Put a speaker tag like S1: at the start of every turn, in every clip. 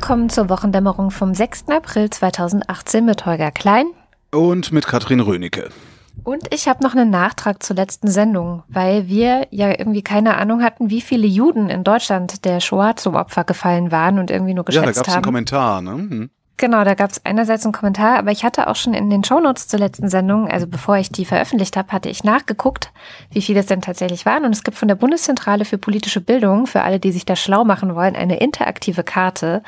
S1: Willkommen zur Wochendämmerung vom 6. April 2018 mit Holger Klein.
S2: Und mit Katrin Rönecke.
S1: Und ich habe noch einen Nachtrag zur letzten Sendung, weil wir ja irgendwie keine Ahnung hatten, wie viele Juden in Deutschland der Shoah zum Opfer gefallen waren und irgendwie nur geschätzt haben. Ja, da gab es
S2: einen Kommentar, ne? Hm.
S1: Genau, da gab es einerseits einen Kommentar, aber ich hatte auch schon in den Shownotes zur letzten Sendung, also bevor ich die veröffentlicht habe, hatte ich nachgeguckt, wie viele es denn tatsächlich waren. Und es gibt von der Bundeszentrale für politische Bildung, für alle, die sich da schlau machen wollen, eine interaktive Karte,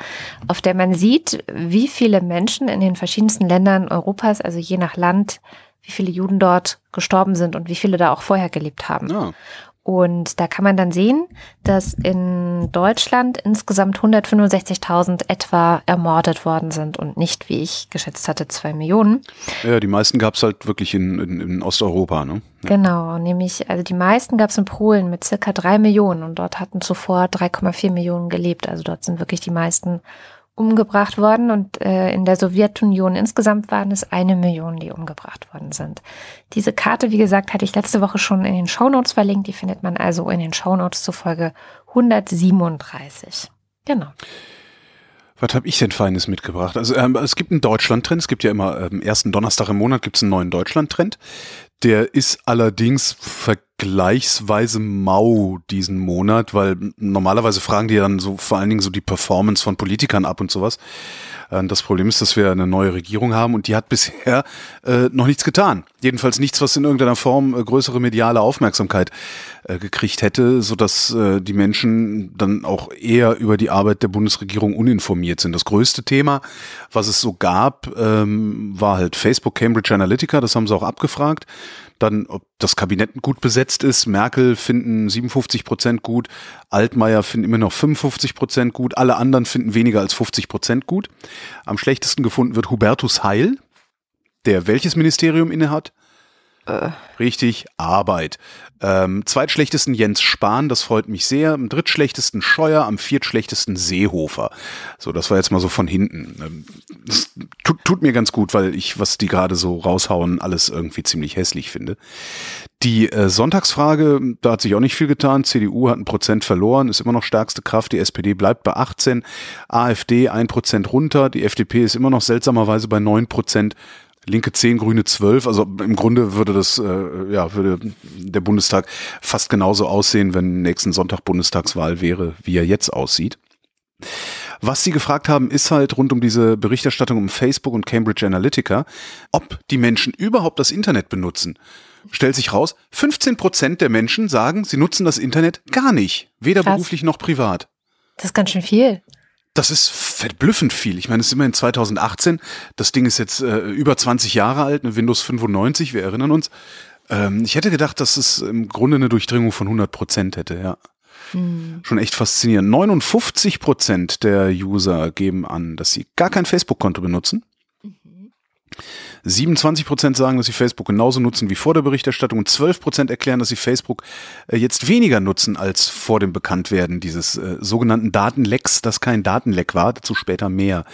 S1: auf der man sieht, wie viele Menschen in den verschiedensten Ländern Europas, also je nach Land, wie viele Juden dort gestorben sind und wie viele da auch vorher gelebt haben. Ja. Und da kann man dann sehen, dass in Deutschland insgesamt 165.000 etwa ermordet worden sind und nicht, wie ich geschätzt hatte, zwei Millionen.
S2: Ja, die meisten gab es halt wirklich in, in, in Osteuropa, ne?
S1: Ja. Genau, nämlich, also die meisten gab es in Polen mit circa drei Millionen und dort hatten zuvor 3,4 Millionen gelebt. Also dort sind wirklich die meisten umgebracht worden und äh, in der Sowjetunion insgesamt waren es eine Million, die umgebracht worden sind. Diese Karte, wie gesagt, hatte ich letzte Woche schon in den Shownotes verlinkt. Die findet man also in den Shownotes zu Folge 137. Genau.
S2: Was habe ich denn Feines mitgebracht? Also ähm, es gibt einen Deutschland-Trend. Es gibt ja immer ähm, ersten Donnerstag im Monat gibt es einen neuen Deutschland-Trend. Der ist allerdings vergleichsweise mau diesen Monat, weil normalerweise fragen die dann so vor allen Dingen so die Performance von Politikern ab und sowas. Äh, das Problem ist, dass wir eine neue Regierung haben und die hat bisher äh, noch nichts getan. Jedenfalls nichts, was in irgendeiner Form äh, größere mediale Aufmerksamkeit äh, gekriegt hätte, so dass äh, die Menschen dann auch eher über die Arbeit der Bundesregierung uninformiert sind. Das größte Thema, was es so gab, ähm, war halt Facebook Cambridge Analytica. Das haben sie auch abgefragt dann, ob das Kabinett gut besetzt ist. Merkel finden 57 Prozent gut, Altmaier finden immer noch 55 Prozent gut, alle anderen finden weniger als 50 Prozent gut. Am schlechtesten gefunden wird Hubertus Heil, der welches Ministerium innehat? Äh. Richtig, Arbeit. Ähm, zweitschlechtesten Jens Spahn, das freut mich sehr. Am drittschlechtesten Scheuer, am viertschlechtesten Seehofer. So, das war jetzt mal so von hinten. Ähm, das tut, tut mir ganz gut, weil ich, was die gerade so raushauen, alles irgendwie ziemlich hässlich finde. Die äh, Sonntagsfrage, da hat sich auch nicht viel getan. CDU hat ein Prozent verloren, ist immer noch stärkste Kraft. Die SPD bleibt bei 18, AfD ein Prozent runter. Die FDP ist immer noch seltsamerweise bei neun Prozent. Linke 10, Grüne 12. Also im Grunde würde das, äh, ja, würde der Bundestag fast genauso aussehen, wenn nächsten Sonntag Bundestagswahl wäre, wie er jetzt aussieht. Was Sie gefragt haben, ist halt rund um diese Berichterstattung um Facebook und Cambridge Analytica, ob die Menschen überhaupt das Internet benutzen. Stellt sich raus, 15 Prozent der Menschen sagen, sie nutzen das Internet gar nicht, weder Krass. beruflich noch privat.
S1: Das ist ganz schön viel.
S2: Das ist verblüffend viel. Ich meine, es ist immerhin 2018. Das Ding ist jetzt äh, über 20 Jahre alt, eine Windows 95, wir erinnern uns. Ähm, ich hätte gedacht, dass es im Grunde eine Durchdringung von 100 Prozent hätte, ja. Hm. Schon echt faszinierend. 59 Prozent der User geben an, dass sie gar kein Facebook-Konto benutzen. 27 Prozent sagen, dass sie Facebook genauso nutzen wie vor der Berichterstattung und 12 Prozent erklären, dass sie Facebook äh, jetzt weniger nutzen als vor dem Bekanntwerden dieses äh, sogenannten Datenlecks, das kein Datenleck war, dazu später mehr.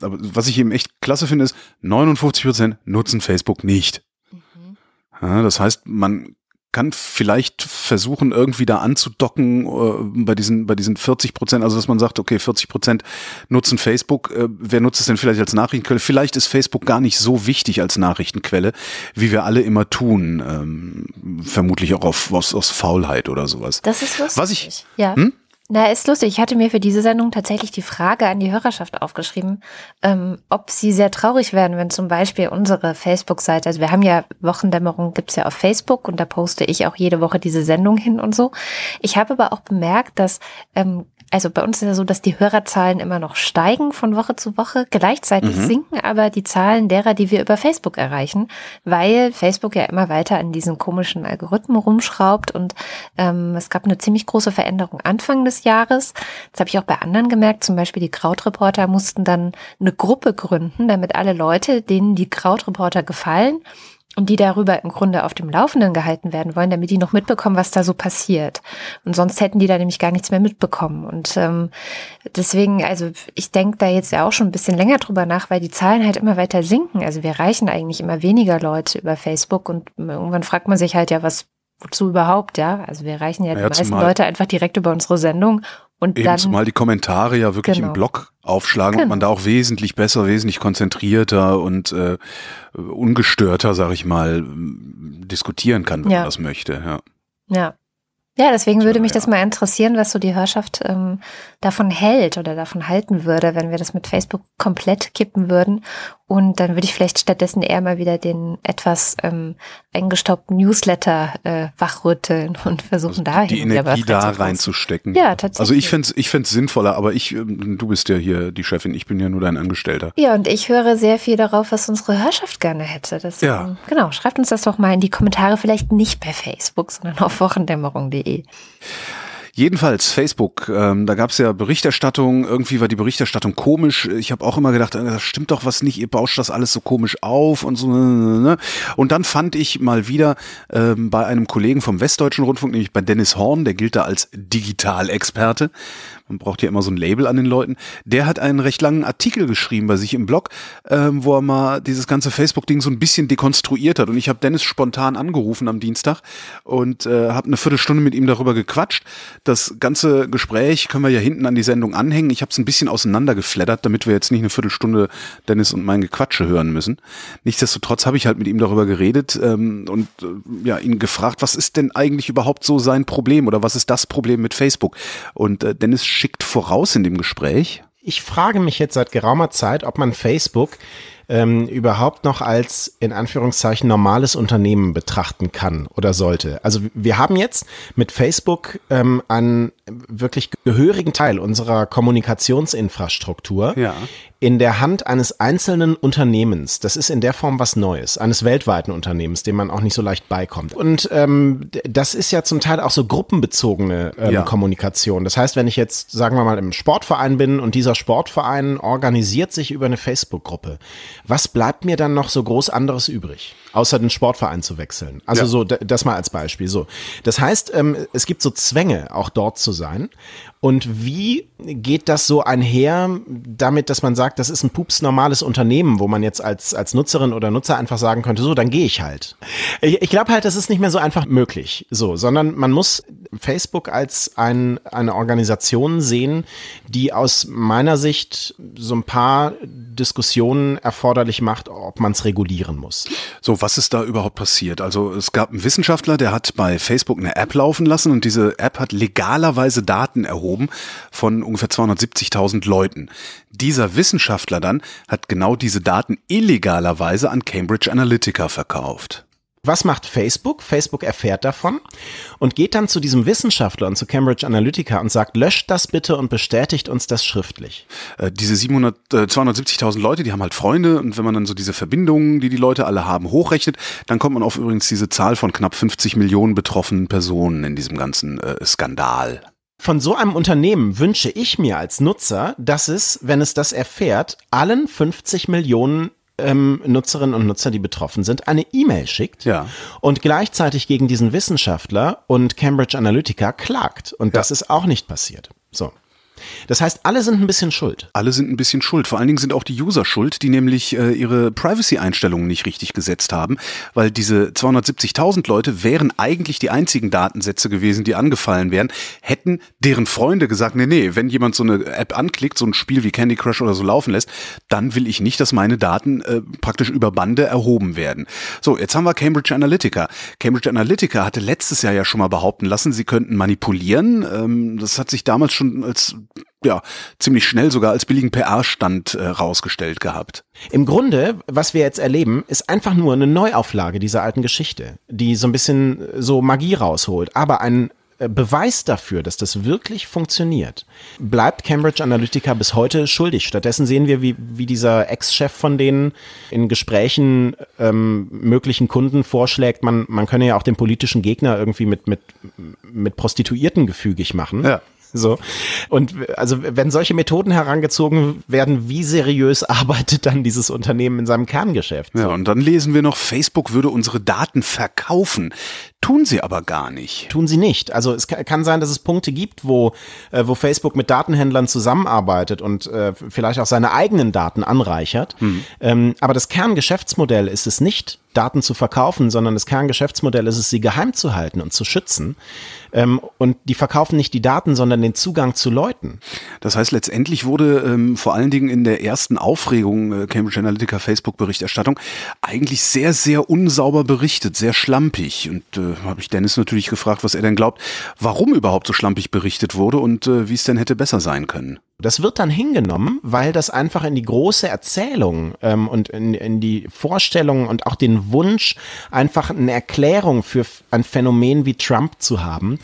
S2: Aber was ich eben echt klasse finde, ist, 59 Prozent nutzen Facebook nicht. Mhm. Ja, das heißt, man kann vielleicht versuchen, irgendwie da anzudocken äh, bei diesen bei diesen 40 Prozent, also dass man sagt, okay, 40 Prozent nutzen Facebook. Äh, wer nutzt es denn vielleicht als Nachrichtenquelle? Vielleicht ist Facebook gar nicht so wichtig als Nachrichtenquelle, wie wir alle immer tun. Ähm, vermutlich auch auf, aus, aus Faulheit oder sowas.
S1: Das ist lustig.
S2: Was ich,
S1: ja. Hm? Na, ist lustig. Ich hatte mir für diese Sendung tatsächlich die Frage an die Hörerschaft aufgeschrieben, ähm, ob sie sehr traurig werden, wenn zum Beispiel unsere Facebook-Seite, also wir haben ja Wochendämmerung, gibt's ja auf Facebook und da poste ich auch jede Woche diese Sendung hin und so. Ich habe aber auch bemerkt, dass ähm, also bei uns ist ja so, dass die Hörerzahlen immer noch steigen von Woche zu Woche. Gleichzeitig mhm. sinken aber die Zahlen derer, die wir über Facebook erreichen, weil Facebook ja immer weiter an diesen komischen Algorithmen rumschraubt und ähm, es gab eine ziemlich große Veränderung Anfang des Jahres. Das habe ich auch bei anderen gemerkt. Zum Beispiel die Krautreporter mussten dann eine Gruppe gründen, damit alle Leute, denen die Krautreporter gefallen, und die darüber im Grunde auf dem Laufenden gehalten werden wollen, damit die noch mitbekommen, was da so passiert. Und sonst hätten die da nämlich gar nichts mehr mitbekommen. Und ähm, deswegen, also ich denke da jetzt ja auch schon ein bisschen länger drüber nach, weil die Zahlen halt immer weiter sinken. Also wir erreichen eigentlich immer weniger Leute über Facebook und irgendwann fragt man sich halt ja, was wozu überhaupt, ja? Also wir erreichen ja, ja die meisten Leute einfach direkt über unsere Sendung Und
S2: Eben
S1: dann,
S2: zumal die Kommentare ja wirklich
S1: Genau.
S2: im Blog aufschlagen und
S1: Genau.
S2: man da auch wesentlich besser, wesentlich konzentrierter und äh, ungestörter, sag ich mal, diskutieren kann, wenn
S1: Ja.
S2: man das möchte. Ja.
S1: ja. Ja, deswegen würde mich
S2: Ja.
S1: das mal interessieren, was so die Hörerschaft ähm, davon hält oder davon halten würde, wenn wir das mit Facebook komplett kippen würden. Und dann würde ich vielleicht stattdessen eher mal wieder den etwas ähm, eingestaubten Newsletter äh, wachrütteln und versuchen dahin
S2: Also die
S1: wieder
S2: Energie da reinzustecken.
S1: Ja, tatsächlich.
S2: Also ich fände ich fänd's sinnvoller, aber ich, ähm, du bist ja hier die Chefin, ich bin ja nur dein Angestellter.
S1: Ja, und ich höre sehr viel darauf, was unsere Hörerschaft gerne hätte. Das,
S2: Ja.
S1: ähm, Genau, schreibt uns das doch mal in die Kommentare, vielleicht nicht bei Facebook, sondern auf wochendämmerung.de.
S2: Jedenfalls Facebook, ähm, da gab es ja Berichterstattung, irgendwie war die Berichterstattung komisch. Ich habe auch immer gedacht, äh, das stimmt doch was nicht, ihr bauscht das alles so komisch auf und so. Ne? Und dann fand ich mal wieder ähm, bei einem Kollegen vom Westdeutschen Rundfunk, nämlich bei Dennis Horn, der gilt da als Digitalexperte. Man braucht ja immer so ein Label an den Leuten. Der hat einen recht langen Artikel geschrieben bei sich im Blog, ähm, wo er mal dieses ganze Facebook-Ding so ein bisschen dekonstruiert hat. Und ich habe Dennis spontan angerufen am Dienstag und äh, habe eine Viertelstunde mit ihm darüber gequatscht. Das ganze Gespräch können wir ja hinten an die Sendung anhängen. Ich habe es ein bisschen auseinandergeflattert, damit wir jetzt nicht eine Viertelstunde Dennis und mein Gequatsche hören müssen. Nichtsdestotrotz habe ich halt mit ihm darüber geredet ähm, und äh, ja ihn gefragt, was ist denn eigentlich überhaupt so sein Problem oder was ist das Problem mit Facebook? Und äh, Dennis schickt voraus in dem Gespräch.
S3: Ich frage mich jetzt seit geraumer Zeit, ob man Facebook ähm, überhaupt noch als in Anführungszeichen normales Unternehmen betrachten kann oder sollte. Also wir haben jetzt mit Facebook ähm, einen wirklich gehörigen Teil unserer Kommunikationsinfrastruktur
S2: Ja.
S3: In der Hand eines einzelnen Unternehmens. Das ist in der Form was Neues, eines weltweiten Unternehmens, dem man auch nicht so leicht beikommt. Und ähm, das ist ja zum Teil auch so gruppenbezogene ähm,
S2: Ja.
S3: Kommunikation. Das heißt, wenn ich jetzt, sagen wir mal, im Sportverein bin und dieser Sportverein organisiert sich über eine Facebook-Gruppe, was bleibt mir dann noch so groß anderes übrig, außer den Sportverein zu wechseln? Also
S2: Ja.
S3: so, das mal als Beispiel. So, das heißt, ähm, es gibt so Zwänge, auch dort zu sein. Und wie geht das so einher damit, dass man sagt, das ist ein pups normales Unternehmen, wo man jetzt als, als Nutzerin oder Nutzer einfach sagen könnte, so, dann gehe ich halt. Ich, ich glaube halt, das ist nicht mehr so einfach möglich, so, sondern man muss Facebook als ein, eine Organisation sehen, die aus meiner Sicht so ein paar Diskussionen erforderlich macht, ob man es regulieren muss.
S2: So, was ist da überhaupt passiert? Also es gab einen Wissenschaftler, der hat bei Facebook eine App laufen lassen und diese App hat legalerweise Daten erhoben von ungefähr 270.000 Leuten. Dieser Wissenschaftler dann hat genau diese Daten illegalerweise an Cambridge Analytica verkauft.
S3: Was macht Facebook? Facebook erfährt davon und geht dann zu diesem Wissenschaftler und zu Cambridge Analytica und sagt, löscht das bitte und bestätigt uns das schriftlich.
S2: Äh, diese 700, äh, 270.000 Leute, die haben halt Freunde und wenn man dann so diese Verbindungen, die die Leute alle haben, hochrechnet, dann kommt man auf übrigens diese Zahl von knapp 50 Millionen betroffenen Personen in diesem ganzen äh, Skandal.
S3: Von so einem Unternehmen wünsche ich mir als Nutzer, dass es, wenn es das erfährt, allen 50 Millionen ähm, Nutzerinnen und Nutzer, die betroffen sind, eine E-Mail schickt
S2: Ja.
S3: und gleichzeitig gegen diesen Wissenschaftler und Cambridge Analytica klagt. Und das ist auch nicht passiert. So. Das heißt, alle sind ein bisschen schuld.
S2: Alle sind ein bisschen schuld. Vor allen Dingen sind auch die User schuld, die nämlich äh, ihre Privacy-Einstellungen nicht richtig gesetzt haben, weil diese 270.000 Leute wären eigentlich die einzigen Datensätze gewesen, die angefallen wären, hätten deren Freunde gesagt, nee, nee, wenn jemand so eine App anklickt, so ein Spiel wie Candy Crush oder so laufen lässt, dann will ich nicht, dass meine Daten äh, praktisch über Bande erhoben werden. So, jetzt haben wir Cambridge Analytica. Cambridge Analytica hatte letztes Jahr ja schon mal behaupten lassen, sie könnten manipulieren. Ähm, das hat sich damals schon als ja, ziemlich schnell sogar als billigen PR-Stand äh, rausgestellt gehabt.
S3: Im Grunde, was wir jetzt erleben, ist einfach nur eine Neuauflage dieser alten Geschichte, die so ein bisschen so Magie rausholt. Aber ein äh, Beweis dafür, dass das wirklich funktioniert, bleibt Cambridge Analytica bis heute schuldig. Stattdessen sehen wir, wie, wie dieser Ex-Chef von denen in Gesprächen ähm, möglichen Kunden vorschlägt, man, man könne ja auch den politischen Gegner irgendwie mit, mit, mit Prostituierten gefügig machen.
S2: Ja.
S3: So. Und also wenn solche Methoden herangezogen werden, wie seriös arbeitet dann dieses Unternehmen in seinem Kerngeschäft?
S2: Ja, und dann lesen wir noch, Facebook würde unsere Daten verkaufen. Tun sie aber gar nicht.
S3: Tun sie nicht. Also es ka- kann sein, dass es Punkte gibt, wo, äh, wo Facebook mit Datenhändlern zusammenarbeitet und äh, vielleicht auch seine eigenen Daten anreichert. Ähm, aber das Kerngeschäftsmodell ist es nicht, Daten zu verkaufen, sondern das Kerngeschäftsmodell ist es, sie geheim zu halten und zu schützen. Ähm, und die verkaufen nicht die Daten, sondern den Zugang zu Leuten.
S2: Das heißt, letztendlich wurde ähm, vor allen Dingen in der ersten Aufregung äh, Cambridge Analytica Facebook-Berichterstattung eigentlich sehr, sehr unsauber berichtet, sehr schlampig. Und äh, habe ich Dennis natürlich gefragt, was er denn glaubt, warum überhaupt so schlampig berichtet wurde und äh, wie es denn hätte besser sein können.
S3: Das wird dann hingenommen, weil das einfach in die große Erzählung ähm, und in, in die Vorstellung und auch den Wunsch, einfach eine Erklärung für ein Phänomen wie Trump zu haben,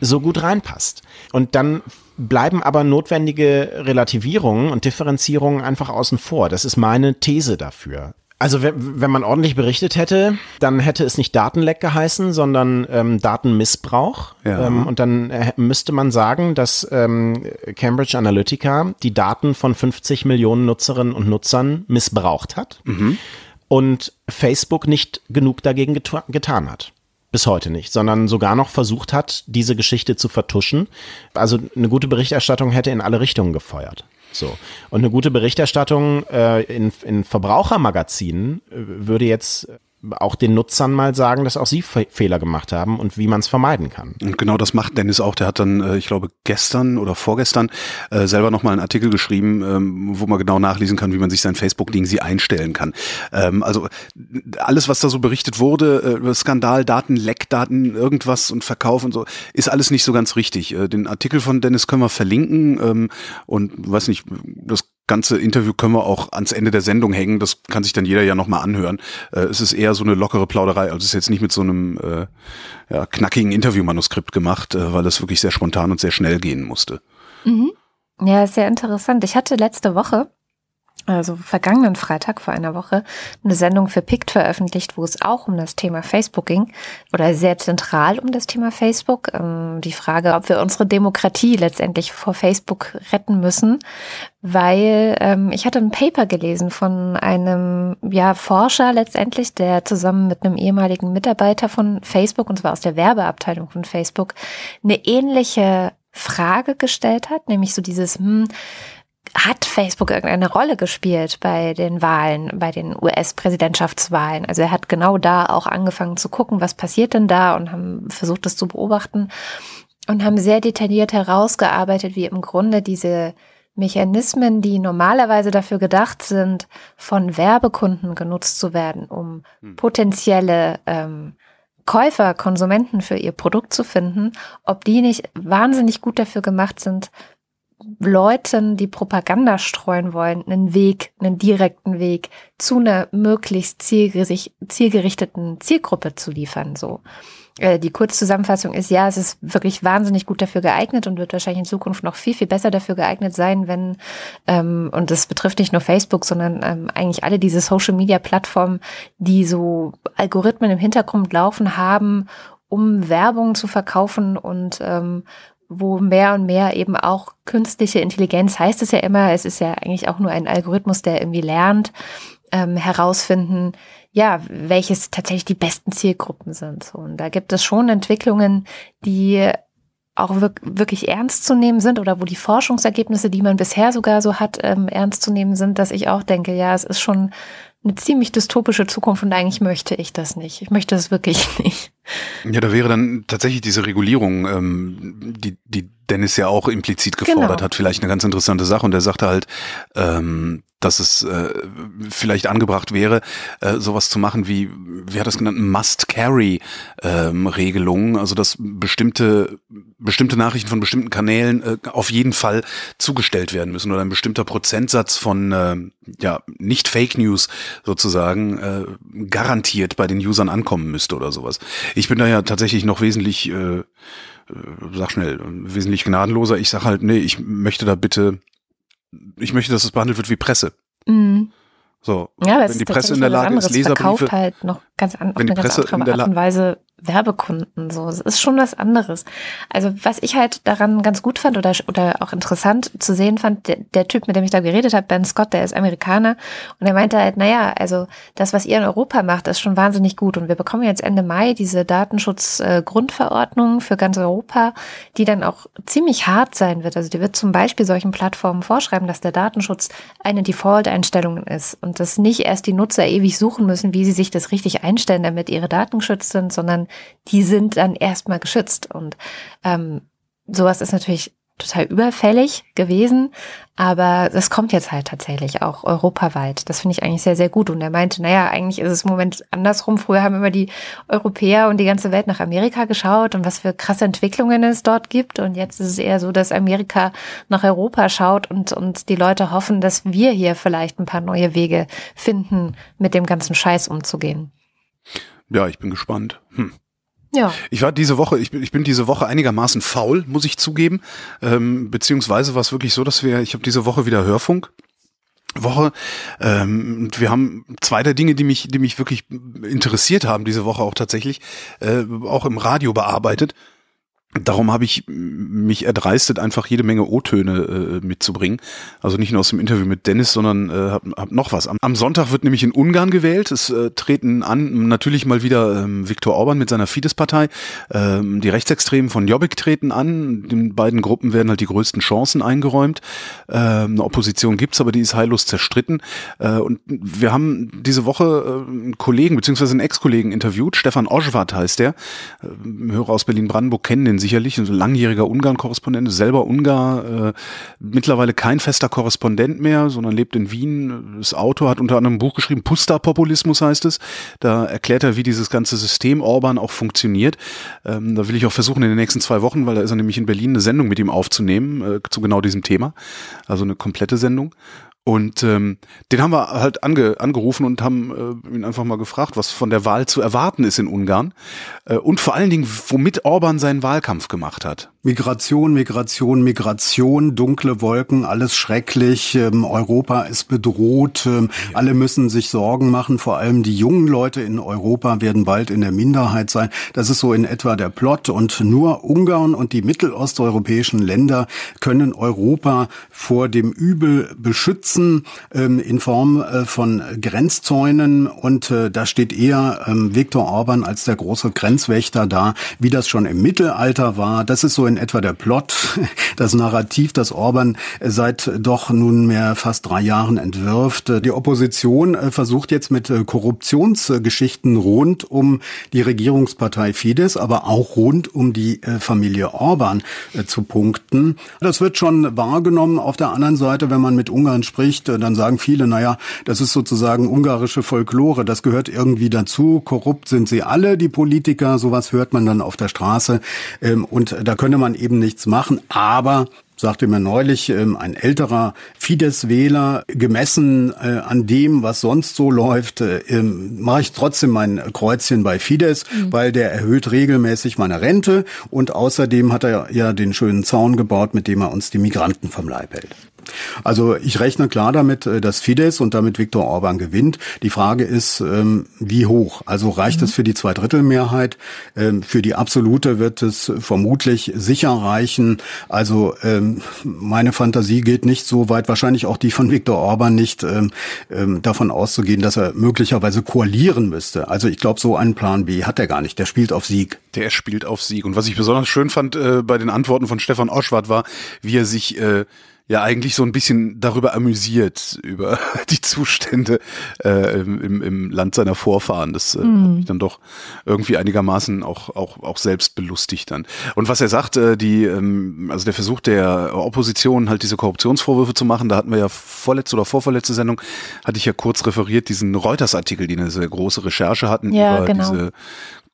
S3: so gut reinpasst. Und dann bleiben aber notwendige Relativierungen und Differenzierungen einfach außen vor. Das ist meine These dafür. Also wenn, wenn man ordentlich berichtet hätte, dann hätte es nicht Datenleck geheißen, sondern ähm, Datenmissbrauch. Ja. Ähm, und dann äh, müsste man sagen, dass ähm, Cambridge Analytica die Daten von 50 Millionen Nutzerinnen und Nutzern missbraucht hat mhm. und Facebook nicht genug dagegen geta getan hat bis heute nicht, sondern sogar noch versucht hat, diese Geschichte zu vertuschen. Also eine gute Berichterstattung hätte in alle Richtungen gefeuert. So. Und eine gute Berichterstattung äh, in, in Verbrauchermagazinen äh, würde jetzt auch den Nutzern mal sagen, dass auch sie Fehler gemacht haben und wie man es vermeiden kann.
S2: Und genau das macht Dennis auch. Der hat dann, äh, ich glaube, gestern oder vorgestern äh, selber nochmal einen Artikel geschrieben, ähm, wo man genau nachlesen kann, wie man sich sein Facebook-Ding sie einstellen kann. Ähm, also alles, was da so berichtet wurde, äh, Skandal, Daten, Leckdaten, irgendwas und Verkauf und so, ist alles nicht so ganz richtig. Den Artikel von Dennis können wir verlinken ähm, und weiß nicht, das ganze Interview können wir auch ans Ende der Sendung hängen. Das kann sich dann jeder ja nochmal anhören. Äh, es ist eher so eine lockere Plauderei. Also es ist jetzt nicht mit so einem äh, ja, knackigen Interviewmanuskript gemacht, äh, weil es wirklich sehr spontan und sehr schnell gehen musste.
S1: Mhm. Ja, sehr interessant. Ich hatte letzte Woche also vergangenen Freitag vor einer Woche eine Sendung für PICT veröffentlicht, wo es auch um das Thema Facebook ging oder sehr zentral um das Thema Facebook. Ähm, die Frage, ob wir unsere Demokratie letztendlich vor Facebook retten müssen, weil ähm, ich hatte ein Paper gelesen von einem ja Forscher letztendlich, der zusammen mit einem ehemaligen Mitarbeiter von Facebook und zwar aus der Werbeabteilung von Facebook eine ähnliche Frage gestellt hat, nämlich so dieses, hm, hat Facebook irgendeine Rolle gespielt bei den Wahlen, bei den US-Präsidentschaftswahlen? Also er hat genau da auch angefangen zu gucken, was passiert denn da und haben versucht, das zu beobachten und haben sehr detailliert herausgearbeitet, wie im Grunde diese Mechanismen, die normalerweise dafür gedacht sind, von Werbekunden genutzt zu werden, um hm. potenzielle ähm, Käufer, Konsumenten für ihr Produkt zu finden, ob die nicht wahnsinnig gut dafür gemacht sind, Leuten, die Propaganda streuen wollen, einen Weg, einen direkten Weg zu einer möglichst zielgerichteten Zielgruppe zu liefern, so. Äh, die Kurzzusammenfassung ist, ja, es ist wirklich wahnsinnig gut dafür geeignet und wird wahrscheinlich in Zukunft noch viel, viel besser dafür geeignet sein, wenn, ähm, und das betrifft nicht nur Facebook, sondern ähm, eigentlich alle diese Social-Media-Plattformen, die so Algorithmen im Hintergrund laufen haben, um Werbung zu verkaufen und ähm, wo mehr und mehr eben auch künstliche Intelligenz heißt es ja immer, es ist ja eigentlich auch nur ein Algorithmus, der irgendwie lernt, ähm, herausfinden, ja, welches tatsächlich die besten Zielgruppen sind. So, und da gibt es schon Entwicklungen, die auch wirklich ernst zu nehmen sind oder wo die Forschungsergebnisse, die man bisher sogar so hat, ähm, ernst zu nehmen sind, dass ich auch denke, ja, es ist schon eine ziemlich dystopische Zukunft und eigentlich möchte ich das nicht. Ich möchte das wirklich nicht.
S2: Ja, da wäre dann tatsächlich diese Regulierung, ähm, die, die Dennis ja auch implizit gefordert genau. hat, vielleicht eine ganz interessante Sache. Und er sagte halt, ähm, dass es äh, vielleicht angebracht wäre, äh, sowas zu machen wie, wie hat das genannt, Must-Carry-Regelungen, ähm, also dass bestimmte, bestimmte Nachrichten von bestimmten Kanälen äh, auf jeden Fall zugestellt werden müssen oder ein bestimmter Prozentsatz von äh, ja nicht Fake News sozusagen äh, garantiert bei den Usern ankommen müsste oder sowas. Ich bin da ja tatsächlich noch wesentlich äh, äh sag schnell, wesentlich gnadenloser. Ich sag halt, nee, ich möchte da bitte ich möchte, dass es behandelt wird wie Presse. Mhm. So,
S1: ja, wenn die Presse in der Lage ist, Leserbriefe, halt noch ganz an, auf eine ganz andere Art und Weise Werbekunden. So, es ist schon was anderes. Also was ich halt daran ganz gut fand oder oder auch interessant zu sehen fand, der, der Typ, mit dem ich da geredet habe, Ben Scott, der ist Amerikaner und er meinte halt, naja, also das, was ihr in Europa macht, ist schon wahnsinnig gut und wir bekommen jetzt Ende Mai diese Datenschutz-Grundverordnung für ganz Europa, die dann auch ziemlich hart sein wird. Also die wird zum Beispiel solchen Plattformen vorschreiben, dass der Datenschutz eine Default-Einstellung ist und dass nicht erst die Nutzer ewig suchen müssen, wie sie sich das richtig einstellen, damit ihre Daten geschützt sind, sondern die sind dann erstmal geschützt. Und ähm, sowas ist natürlich total überfällig gewesen. Aber das kommt jetzt halt tatsächlich auch europaweit. Das finde ich eigentlich sehr, sehr gut. Und er meinte, naja, eigentlich ist es im Moment andersrum. Früher haben immer die Europäer und die ganze Welt nach Amerika geschaut und was für krasse Entwicklungen es dort gibt. Und jetzt ist es eher so, dass Amerika nach Europa schaut und, und die Leute hoffen, dass wir hier vielleicht ein paar neue Wege finden, mit dem ganzen Scheiß umzugehen.
S2: Ja, ich bin gespannt. Hm.
S1: Ja.
S2: Ich war diese Woche, ich bin, ich bin diese Woche einigermaßen faul, muss ich zugeben. Ähm, beziehungsweise war es wirklich so, dass wir, ich habe diese Woche wieder Hörfunk. Woche. Ähm, wir haben zwei der Dinge, die mich, die mich wirklich interessiert haben diese Woche auch tatsächlich, äh, auch im Radio bearbeitet. Darum habe ich mich erdreistet, einfach jede Menge O-Töne äh, mitzubringen. Also nicht nur aus dem Interview mit Dennis, sondern äh, hab, hab noch was. Am, am, Sonntag wird nämlich in Ungarn gewählt. Es äh, treten an natürlich mal wieder ähm, Viktor Orban mit seiner Fidesz-Partei. Ähm, die Rechtsextremen von Jobbik treten an. Den beiden Gruppen werden halt die größten Chancen eingeräumt. Ähm, eine Opposition gibt's, aber die ist heillos zerstritten. Äh, und wir haben diese Woche äh, einen Kollegen beziehungsweise einen Ex-Kollegen interviewt. Stefan Oschwart heißt der. Äh, Hörer aus Berlin-Brandenburg kennen den sicherlich, ein langjähriger Ungarn-Korrespondent, selber Ungar, äh, mittlerweile kein fester Korrespondent mehr, sondern lebt in Wien. Das Autor hat unter anderem ein Buch geschrieben, Pusta-Populismus heißt es. Da erklärt er, wie dieses ganze System Orban auch funktioniert. Ähm, da will ich auch versuchen, in den nächsten zwei Wochen, weil da ist er nämlich in Berlin, eine Sendung mit ihm aufzunehmen, äh, zu genau diesem Thema. Also eine komplette Sendung. Und ähm, den haben wir halt ange, angerufen und haben äh, ihn einfach mal gefragt, was von der Wahl zu erwarten ist in Ungarn. Äh, und vor allen Dingen, womit Orban seinen Wahlkampf gemacht hat.
S4: Migration, Migration, Migration, dunkle Wolken, alles schrecklich. Ähm, Europa ist bedroht. Ähm, ja. Alle müssen sich Sorgen machen. Vor allem die jungen Leute in Europa werden bald in der Minderheit sein. Das ist so in etwa der Plot. Und nur Ungarn und die mittelosteuropäischen Länder können Europa vor dem Übel beschützen ähm, in Form äh, von Grenzzäunen. Und äh, da steht eher ähm, Viktor Orban als der große Grenzwächter da, wie das schon im Mittelalter war. Das ist so in in etwa der Plot, das Narrativ, das Orban seit doch nunmehr fast drei Jahren entwirft. Die Opposition äh, versucht jetzt mit äh, Korruptionsgeschichten rund um die Regierungspartei Fidesz, aber auch rund um die äh, Familie Orban zu punkten. Das wird schon wahrgenommen. Auf der anderen Seite, wenn man mit Ungarn spricht, dann sagen viele, naja, das ist sozusagen ungarische Folklore, das gehört irgendwie dazu. Korrupt sind sie alle, die Politiker, sowas hört man dann auf der Straße. Ähm, und da könne man man eben nichts machen. Aber sagte mir neulich ähm, ein älterer Fidesz-Wähler, gemessen äh, an dem, was sonst so läuft, äh, ähm, mache ich trotzdem mein Kreuzchen bei Fidesz, mhm. weil der erhöht regelmäßig meine Rente und außerdem hat er ja den schönen Zaun gebaut, mit dem er uns die Migranten vom Leib hält. Also ich rechne klar damit, äh, dass Fidesz und damit Viktor Orban gewinnt. Die Frage ist, ähm, wie hoch? Also reicht mhm. es für die Zweidrittelmehrheit? Ähm, für die absolute wird es vermutlich sicher reichen. Also ähm, meine Fantasie geht nicht so weit, wahrscheinlich auch die von Viktor Orban nicht, davon auszugehen, dass er möglicherweise koalieren müsste. Also ich glaube, so einen Plan B hat er gar nicht. Der spielt auf Sieg.
S2: Der spielt auf Sieg. Und was ich besonders schön fand äh, bei den Antworten von Stefan Oschwart war, wie er sich äh, ja eigentlich so ein bisschen darüber amüsiert, über die Zustände äh, im, im Land seiner Vorfahren. Das äh, mhm. hat mich dann doch irgendwie einigermaßen auch, auch, auch selbst belustigt dann. Und was er sagt, äh, die, ähm, also der Versuch der Opposition, halt diese Korruptionsvorwürfe zu machen, da hatten wir ja vorletzte oder vorvorletzte Sendung, hatte ich ja kurz referiert, diesen Reuters-Artikel, die eine sehr große Recherche hatten
S1: ja,
S2: über
S1: genau.
S2: diese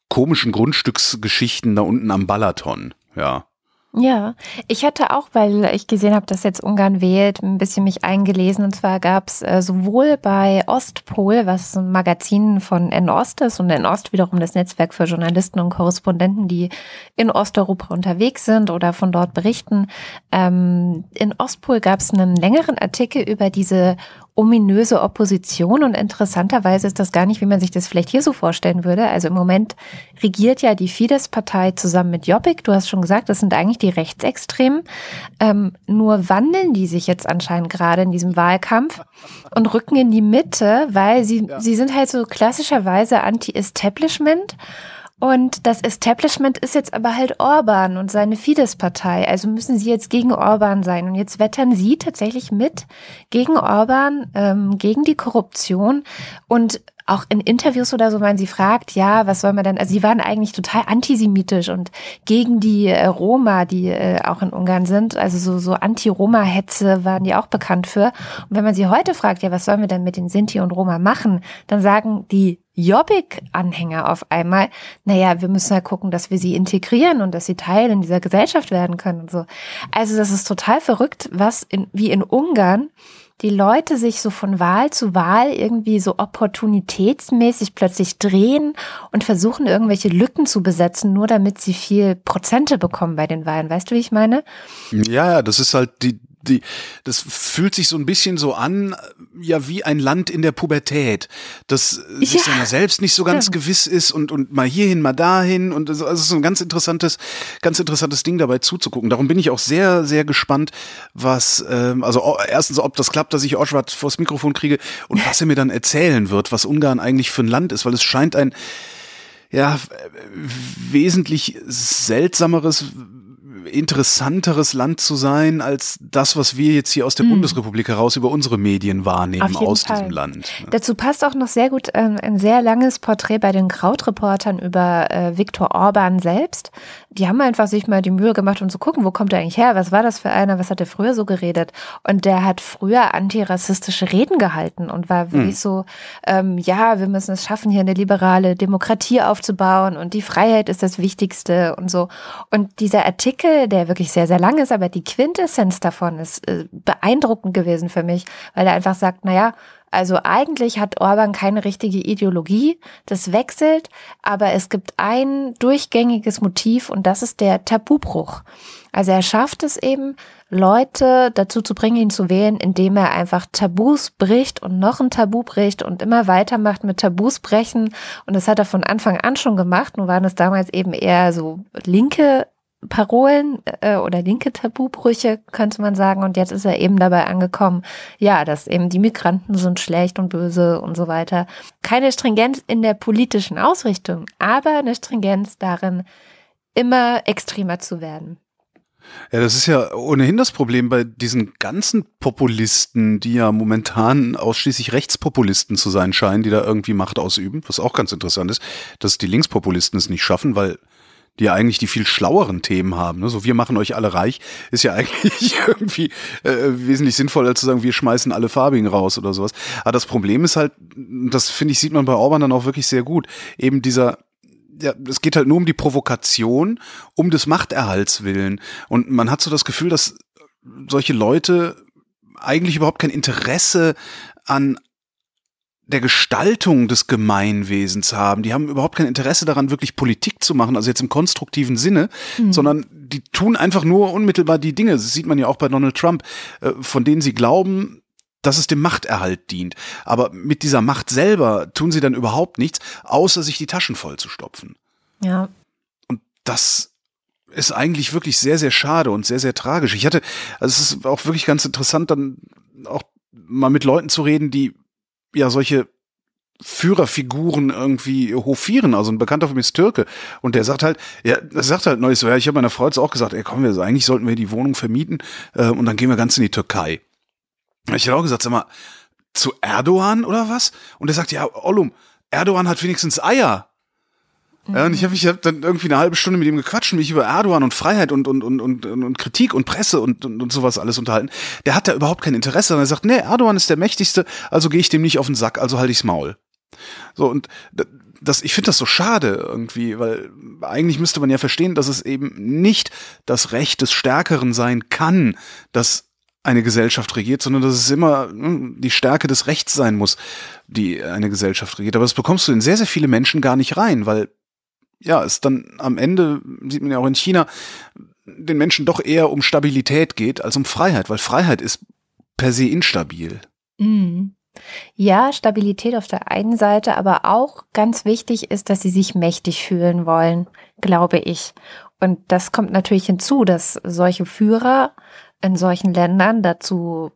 S2: komischen Grundstücksgeschichten da unten am Balaton. Ja.
S1: Ja, ich hatte auch, weil ich gesehen habe, dass jetzt Ungarn wählt, ein bisschen mich eingelesen. Und zwar gab es äh, sowohl bei Ostpol, was ein Magazin von N-Ost ist, und N-Ost wiederum das Netzwerk für Journalisten und Korrespondenten, die in Osteuropa unterwegs sind oder von dort berichten. Ähm, in Ostpol gab es einen längeren Artikel über diese ominöse Opposition und interessanterweise ist das gar nicht, wie man sich das vielleicht hier so vorstellen würde. Also im Moment regiert ja die Fidesz-Partei zusammen mit Jobbik. Du hast schon gesagt, das sind eigentlich die Rechtsextremen. Ähm, nur wandeln die sich jetzt anscheinend gerade in diesem Wahlkampf und rücken in die Mitte, weil sie, ja. sie sind halt so klassischerweise anti-Establishment und das Establishment ist jetzt aber halt Orban und seine Fidesz-Partei. Also müssen sie jetzt gegen Orban sein. Und jetzt wettern sie tatsächlich mit gegen Orban, ähm, gegen die Korruption. Und auch in Interviews oder so, wenn sie fragt, ja, was soll man denn, also sie waren eigentlich total antisemitisch und gegen die äh, Roma, die äh, auch in Ungarn sind, also so, so Anti-Roma-Hetze waren die auch bekannt für. Und wenn man sie heute fragt, ja, was sollen wir denn mit den Sinti und Roma machen, dann sagen die Jobbik-Anhänger auf einmal, naja, wir müssen ja gucken, dass wir sie integrieren und dass sie Teil in dieser Gesellschaft werden können und so. Also das ist total verrückt, was in, wie in Ungarn die Leute sich so von Wahl zu Wahl irgendwie so opportunitätsmäßig plötzlich drehen und versuchen, irgendwelche Lücken zu besetzen, nur damit sie viel Prozente bekommen bei den Wahlen. Weißt du, wie ich meine?
S2: Ja, ja, das ist halt die, die, das fühlt sich so ein bisschen so an, ja, wie ein Land in der Pubertät, das ja. sich seiner selbst nicht so ganz ja. gewiss ist und, und mal hierhin, mal dahin und also, also so ein ganz interessantes, ganz interessantes Ding dabei zuzugucken. Darum bin ich auch sehr, sehr gespannt, was, ähm, also erstens, ob das klappt, dass ich Oschwart vors Mikrofon kriege und was er mir dann erzählen wird, was Ungarn eigentlich für ein Land ist, weil es scheint ein, ja, wesentlich seltsameres interessanteres Land zu sein als das, was wir jetzt hier aus der hm. Bundesrepublik heraus über unsere Medien wahrnehmen aus Fall. diesem Land.
S1: Ne? Dazu passt auch noch sehr gut ähm, ein sehr langes Porträt bei den Krautreportern über äh, Viktor Orban selbst. Die haben einfach sich mal die Mühe gemacht, um zu gucken, wo kommt er eigentlich her? Was war das für einer? Was hat er früher so geredet? Und der hat früher antirassistische Reden gehalten und war wirklich hm. so, ähm, ja, wir müssen es schaffen, hier eine liberale Demokratie aufzubauen und die Freiheit ist das Wichtigste und so. Und dieser Artikel Artikel, der wirklich sehr, sehr lang ist, aber die Quintessenz davon ist äh, beeindruckend gewesen für mich, weil er einfach sagt, naja, also eigentlich hat Orban keine richtige Ideologie, das wechselt, aber es gibt ein durchgängiges Motiv und das ist der Tabubruch. Also er schafft es eben, Leute dazu zu bringen, ihn zu wählen, indem er einfach Tabus bricht und noch ein Tabu bricht und immer weitermacht mit Tabus brechen. Und das hat er von Anfang an schon gemacht. Nun waren es damals eben eher so linke Parolen äh, oder linke Tabubrüche, könnte man sagen. Und jetzt ist er eben dabei angekommen, ja, dass eben die Migranten sind schlecht und böse und so weiter. Keine Stringenz in der politischen Ausrichtung, aber eine Stringenz darin, immer extremer zu werden.
S2: Ja, das ist ja ohnehin das Problem bei diesen ganzen Populisten, die ja momentan ausschließlich Rechtspopulisten zu sein scheinen, die da irgendwie Macht ausüben, was auch ganz interessant ist, dass die Linkspopulisten es nicht schaffen, weil die ja eigentlich die viel schlaueren Themen haben. Ne? So, wir machen euch alle reich, ist ja eigentlich irgendwie äh, wesentlich sinnvoller zu sagen, wir schmeißen alle Farbigen raus oder sowas. Aber das Problem ist halt, das finde ich, sieht man bei Orban dann auch wirklich sehr gut, eben dieser ja, es geht halt nur um die Provokation, um des Machterhalts willen. Und man hat so das Gefühl, dass solche Leute eigentlich überhaupt kein Interesse an der Gestaltung des Gemeinwesens haben. Die haben überhaupt kein Interesse daran, wirklich Politik zu machen, also jetzt im konstruktiven Sinne, mhm. sondern die tun einfach nur unmittelbar die Dinge. Das sieht man ja auch bei Donald Trump, äh, von denen sie glauben, dass es dem Machterhalt dient. Aber mit dieser Macht selber tun sie dann überhaupt nichts, außer sich die Taschen voll zu stopfen.
S1: Ja.
S2: Und das ist eigentlich wirklich sehr, sehr schade und sehr, sehr tragisch. Ich hatte, also es ist auch wirklich ganz interessant, dann auch mal mit Leuten zu reden, die ja solche Führerfiguren irgendwie hofieren. Also ein Bekannter von mir ist Türke und der sagt halt, ja, das sagt halt so, ja, ich habe meiner Frau jetzt auch gesagt, ey, komm, wir, eigentlich sollten wir die Wohnung vermieten äh, und dann gehen wir ganz in die Türkei. Ich habe auch gesagt, sag mal, zu Erdogan oder was? Und er sagt, ja, Ollum, Erdogan hat wenigstens Eier. Ja, und ich habe mich hab dann irgendwie eine halbe Stunde mit ihm gequatscht, mich über Erdogan und Freiheit und, und, und, und, und Kritik und Presse und, und, und sowas alles unterhalten. Der hat da überhaupt kein Interesse, sondern er sagt, nee, Erdogan ist der Mächtigste, also gehe ich dem nicht auf den Sack, also halte ich's Maul. So, und das, ich finde das so schade irgendwie, weil eigentlich müsste man ja verstehen, dass es eben nicht das Recht des Stärkeren sein kann, dass eine Gesellschaft regiert, sondern dass es immer hm, die Stärke des Rechts sein muss, die eine Gesellschaft regiert. Aber das bekommst du in sehr, sehr viele Menschen gar nicht rein, weil ja, es dann am Ende, sieht man ja auch in China, den Menschen doch eher um Stabilität geht als um Freiheit, weil Freiheit ist per se instabil.
S1: Mhm. Ja, Stabilität auf der einen Seite, aber auch ganz wichtig ist, dass sie sich mächtig fühlen wollen, glaube ich. Und das kommt natürlich hinzu, dass solche Führer in solchen Ländern dazu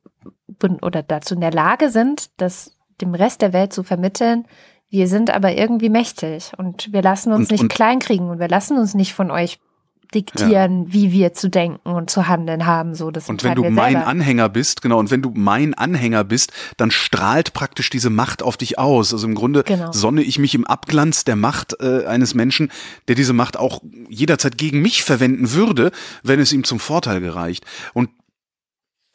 S1: oder dazu in der Lage sind, das dem Rest der Welt zu vermitteln, wir sind aber irgendwie mächtig und wir lassen uns und, nicht und kleinkriegen und wir lassen uns nicht von euch diktieren, ja. wie wir zu denken und zu handeln haben. So, das
S2: und wenn du mein selber. Anhänger bist, genau, und wenn du mein Anhänger bist, dann strahlt praktisch diese Macht auf dich aus. Also im Grunde genau. sonne ich mich im Abglanz der Macht äh, eines Menschen, der diese Macht auch jederzeit gegen mich verwenden würde, wenn es ihm zum Vorteil gereicht. Und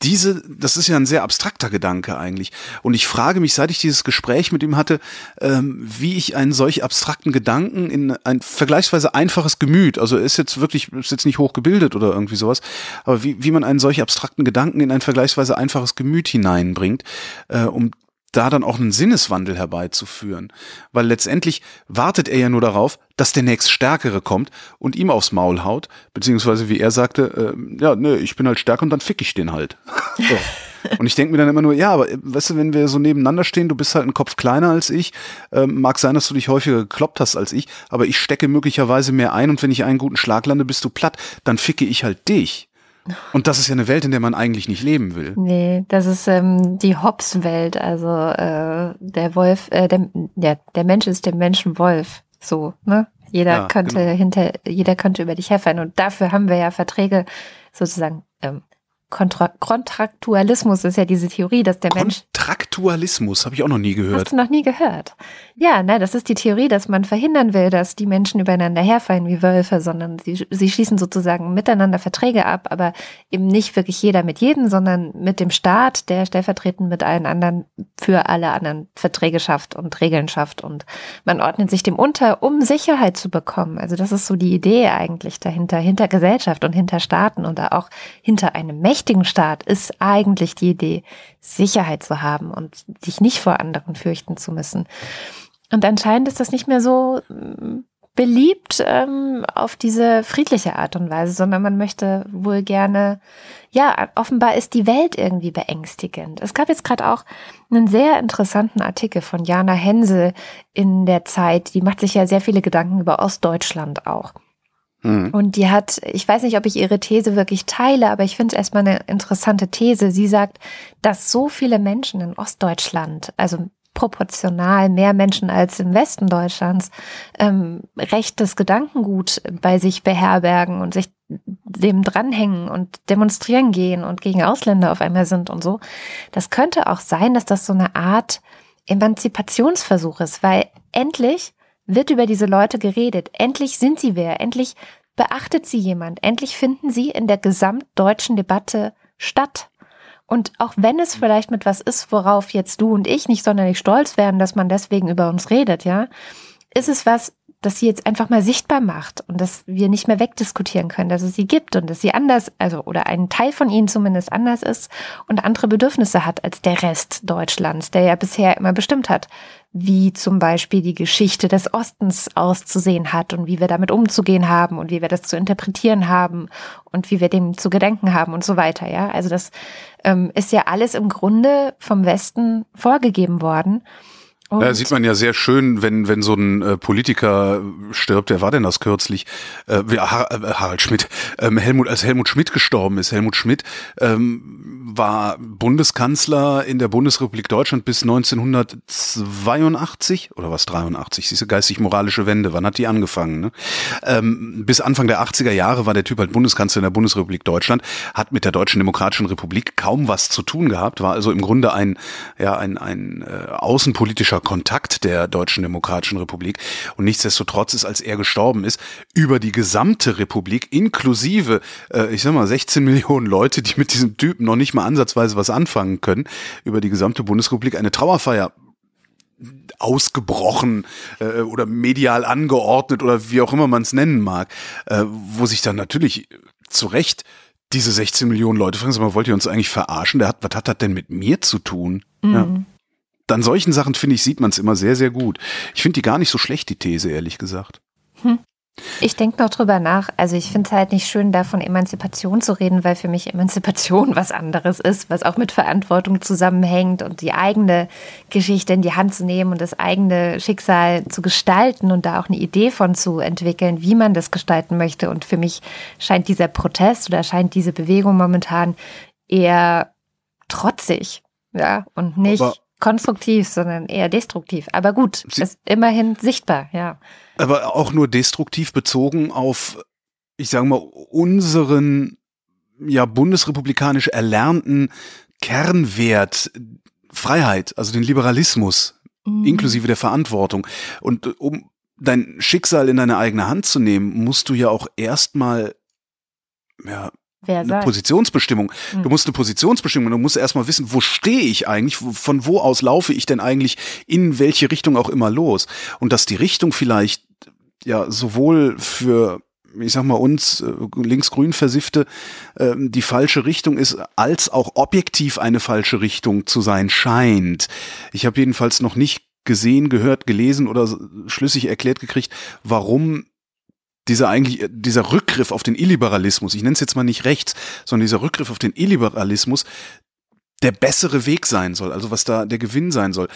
S2: diese, das ist ja ein sehr abstrakter Gedanke eigentlich. Und ich frage mich, seit ich dieses Gespräch mit ihm hatte, ähm, wie ich einen solch abstrakten Gedanken in ein vergleichsweise einfaches Gemüt, also er ist jetzt wirklich, ist jetzt nicht hochgebildet oder irgendwie sowas, aber wie, wie man einen solch abstrakten Gedanken in ein vergleichsweise einfaches Gemüt hineinbringt, äh, um da dann auch einen Sinneswandel herbeizuführen. Weil letztendlich wartet er ja nur darauf, dass der nächststärkere kommt und ihm aufs Maul haut, beziehungsweise wie er sagte, äh, ja, ne, ich bin halt stärker und dann fick ich den halt. so. Und ich denke mir dann immer nur, ja, aber weißt du, wenn wir so nebeneinander stehen, du bist halt ein Kopf kleiner als ich, ähm, mag sein, dass du dich häufiger gekloppt hast als ich, aber ich stecke möglicherweise mehr ein und wenn ich einen guten Schlag lande, bist du platt, dann ficke ich halt dich. Und das ist ja eine Welt, in der man eigentlich nicht leben will.
S1: Nee, das ist ähm, die Hobbes-Welt. Also äh, der Wolf, äh, der, ja, der Mensch ist dem Menschen Wolf. So, ne? Jeder ja, könnte genau. hinter, jeder könnte über dich herfallen. Und dafür haben wir ja Verträge sozusagen ähm, Kontra Kontraktualismus ist ja diese Theorie, dass der Mensch.
S2: Kontraktualismus habe ich auch noch nie gehört.
S1: Hast du noch nie gehört? Ja, ne, das ist die Theorie, dass man verhindern will, dass die Menschen übereinander herfallen wie Wölfe, sondern sie, sie schließen sozusagen miteinander Verträge ab, aber eben nicht wirklich jeder mit jedem, sondern mit dem Staat, der stellvertretend mit allen anderen für alle anderen Verträge schafft und Regeln schafft und man ordnet sich dem unter, um Sicherheit zu bekommen. Also das ist so die Idee eigentlich dahinter, hinter Gesellschaft und hinter Staaten und auch hinter einem Mächtigen mächtigen Staat ist eigentlich die Idee, Sicherheit zu haben und dich nicht vor anderen fürchten zu müssen. Und anscheinend ist das nicht mehr so mm, beliebt ähm, auf diese friedliche Art und Weise, sondern man möchte wohl gerne, ja, offenbar ist die Welt irgendwie beängstigend. Es gab jetzt gerade auch einen sehr interessanten Artikel von Jana Hensel in der Zeit, die macht sich ja sehr viele Gedanken über Ostdeutschland auch. Mhm. Und die hat, ich weiß nicht, ob ich ihre These wirklich teile, aber ich finde es erstmal eine interessante These. Sie sagt, dass so viele Menschen in Ostdeutschland, also proportional mehr Menschen als im Westen Deutschlands, ähm, rechtes Gedankengut bei sich beherbergen und sich dem dranhängen und demonstrieren gehen und gegen Ausländer auf einmal sind und so. Das könnte auch sein, dass das so eine Art Emanzipationsversuch ist, weil endlich wird über diese Leute geredet. Endlich sind sie wer. Endlich beachtet sie jemand. Endlich finden sie in der gesamtdeutschen Debatte statt. Und auch wenn es vielleicht mit was ist, worauf jetzt du und ich nicht sonderlich stolz werden, dass man deswegen über uns redet, ja, ist es was, das sie jetzt einfach mal sichtbar macht und dass wir nicht mehr wegdiskutieren können, dass es sie gibt und dass sie anders, also oder ein Teil von ihnen zumindest anders ist und andere Bedürfnisse hat als der Rest Deutschlands, der ja bisher immer bestimmt hat, wie zum Beispiel die Geschichte des Ostens auszusehen hat und wie wir damit umzugehen haben und wie wir das zu interpretieren haben und wie wir dem zu gedenken haben und so weiter. Ja, also das ähm, ist ja alles im Grunde vom Westen vorgegeben worden.
S2: Und ja, sieht man ja sehr schön, wenn, wenn so ein äh, Politiker stirbt, wer war denn das kürzlich? Äh, Har äh, Harald Schmidt, ähm, Helmut, als Helmut Schmidt gestorben ist. Helmut Schmidt ähm, war Bundeskanzler in der Bundesrepublik Deutschland bis 1982 oder was 83, diese geistig-moralische Wende, wann hat die angefangen? Ne? Ähm, bis Anfang der 80er Jahre war der Typ halt Bundeskanzler in der Bundesrepublik Deutschland, hat mit der Deutschen Demokratischen Republik kaum was zu tun gehabt, war also im Grunde ein, ja, ein, ein äh, außenpolitischer politischer Kontakt der Deutschen Demokratischen Republik. Und nichtsdestotrotz ist, als er gestorben ist, über die gesamte Republik, inklusive, äh, ich sag mal, 16 Millionen Leute, die mit diesem Typen noch nicht mal ansatzweise was anfangen können, über die gesamte Bundesrepublik eine Trauerfeier ausgebrochen äh, oder medial angeordnet oder wie auch immer man es nennen mag, äh, wo sich dann natürlich zu Recht diese 16 Millionen Leute fragen, sag mal, wollt ihr uns eigentlich verarschen? Der hat, was hat das denn mit mir zu tun? Mhm. Ja an solchen Sachen, finde ich, sieht man es immer sehr, sehr gut. Ich finde die gar nicht so schlecht, die These, ehrlich gesagt. Hm.
S1: Ich denke noch drüber nach. Also ich finde es halt nicht schön, da von Emanzipation zu reden, weil für mich Emanzipation was anderes ist, was auch mit Verantwortung zusammenhängt und die eigene Geschichte in die Hand zu nehmen und das eigene Schicksal zu gestalten und da auch eine Idee von zu entwickeln, wie man das gestalten möchte. Und für mich scheint dieser Protest oder scheint diese Bewegung momentan eher trotzig, ja, und nicht. Aber konstruktiv, sondern eher destruktiv. Aber gut, Sie ist immerhin sichtbar, ja.
S2: Aber auch nur destruktiv bezogen auf ich sage mal, unseren ja bundesrepublikanisch erlernten Kernwert Freiheit, also den Liberalismus, mhm. inklusive der Verantwortung. Und äh, um dein Schicksal in deine eigene Hand zu nehmen, musst du ja auch erstmal ja,
S1: Wer
S2: eine
S1: sagt?
S2: Positionsbestimmung.
S1: Mhm.
S2: Du musst eine Positionsbestimmung, du musst erstmal wissen, wo stehe ich eigentlich, von wo aus laufe ich denn eigentlich in welche Richtung auch immer los. Und dass die Richtung vielleicht ja sowohl für ich sag mal uns äh, linksgrün versiffte ähm, die falsche Richtung ist, als auch objektiv eine falsche Richtung zu sein scheint. Ich habe jedenfalls noch nicht gesehen, gehört, gelesen oder schlüssig erklärt gekriegt, warum dieser eigentlich dieser Rückgriff auf den Illiberalismus, ich nenne es jetzt mal nicht rechts, sondern dieser Rückgriff auf den Illiberalismus der bessere Weg sein soll, also was da der Gewinn sein soll,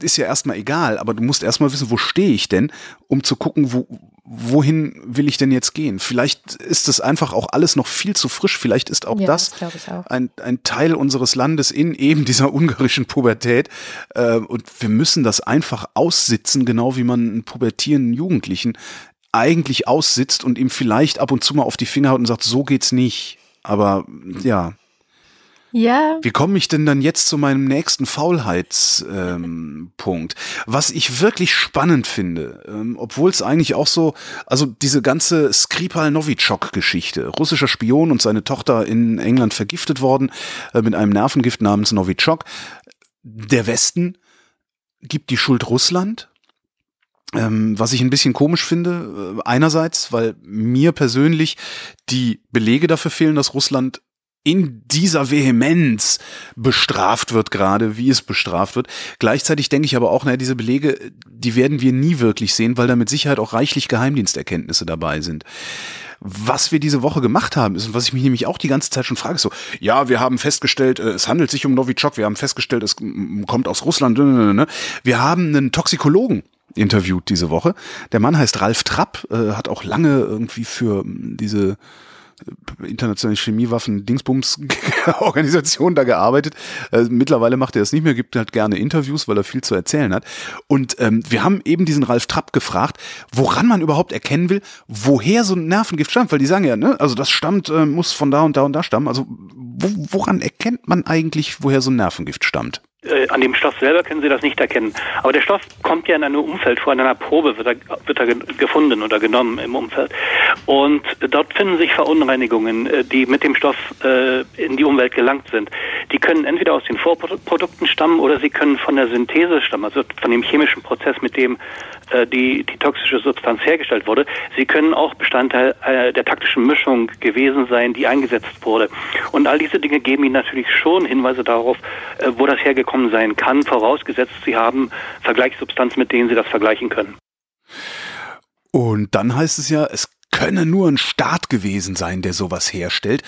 S2: ist ja erstmal egal, aber du musst erstmal wissen, wo stehe ich denn, um zu gucken, wo, wohin will ich denn jetzt gehen. Vielleicht ist das einfach auch alles noch viel zu frisch, vielleicht ist auch
S1: Ja,
S2: das
S1: das auch.
S2: ein, ein Teil unseres Landes in eben dieser ungarischen Pubertät. Äh, und wir müssen das einfach aussitzen, genau wie man einen pubertierenden Jugendlichen eigentlich aussitzt und ihm vielleicht ab und zu mal auf die Finger haut und sagt, so geht's nicht. Aber ja,
S1: Ja,
S2: wie komme ich denn dann jetzt zu meinem nächsten Faulheitspunkt? Ähm? Was ich wirklich spannend finde, ähm, obwohl es eigentlich auch so, also diese ganze Skripal Novichok-Geschichte, russischer Spion und seine Tochter in England vergiftet worden äh, mit einem Nervengift namens Novichok. Der Westen gibt die Schuld Russland. Ähm, was ich ein bisschen komisch finde, äh, einerseits, weil mir persönlich die Belege dafür fehlen, dass Russland in dieser Vehemenz bestraft wird gerade, wie es bestraft wird. Gleichzeitig denke ich aber auch, naja, diese Belege, die werden wir nie wirklich sehen, weil da mit Sicherheit auch reichlich Geheimdiensterkenntnisse dabei sind. Was wir diese Woche gemacht haben, ist, und was ich mich nämlich auch die ganze Zeit schon frage, ist so, ja, wir haben festgestellt, äh, es handelt sich um Novichok, wir haben festgestellt, es mm, kommt aus Russland, ne, ne, ne. wir haben einen Toxikologen interviewt diese Woche. Der Mann heißt Ralf Trapp, äh, hat auch lange irgendwie für mm, diese internationale Chemiewaffen Dingsbums Organisation da gearbeitet. Äh, mittlerweile macht er es nicht mehr, gibt halt gerne Interviews, weil er viel zu erzählen hat. Und ähm, wir haben eben diesen Ralf Trapp gefragt, woran man überhaupt erkennen will, woher so ein Nervengift stammt, weil die sagen ja, ne, also das stammt, äh, muss von da und da und da stammen. Also wo, woran erkennt man eigentlich, woher so ein Nervengift stammt?
S5: Äh, an dem Stoff selber können Sie das nicht erkennen. Aber der Stoff kommt ja in einem Umfeld vor, in einer Probe wird er, wird er ge- gefunden oder genommen im Umfeld. Und dort finden sich Verunreinigungen, äh, die mit dem Stoff äh, in die Umwelt gelangt sind. Die können entweder aus den Vorprodukten stammen oder sie können von der Synthese stammen, also von dem chemischen Prozess, mit dem die, die toxische Substanz hergestellt wurde. Sie können auch Bestandteil der taktischen Mischung gewesen sein, die eingesetzt wurde. Und all diese Dinge geben Ihnen natürlich schon Hinweise darauf, wo das hergekommen sein kann, vorausgesetzt Sie haben Vergleichssubstanzen, mit denen Sie das vergleichen können.
S2: Und dann heißt es ja, es könne nur ein Staat gewesen sein, der sowas herstellt.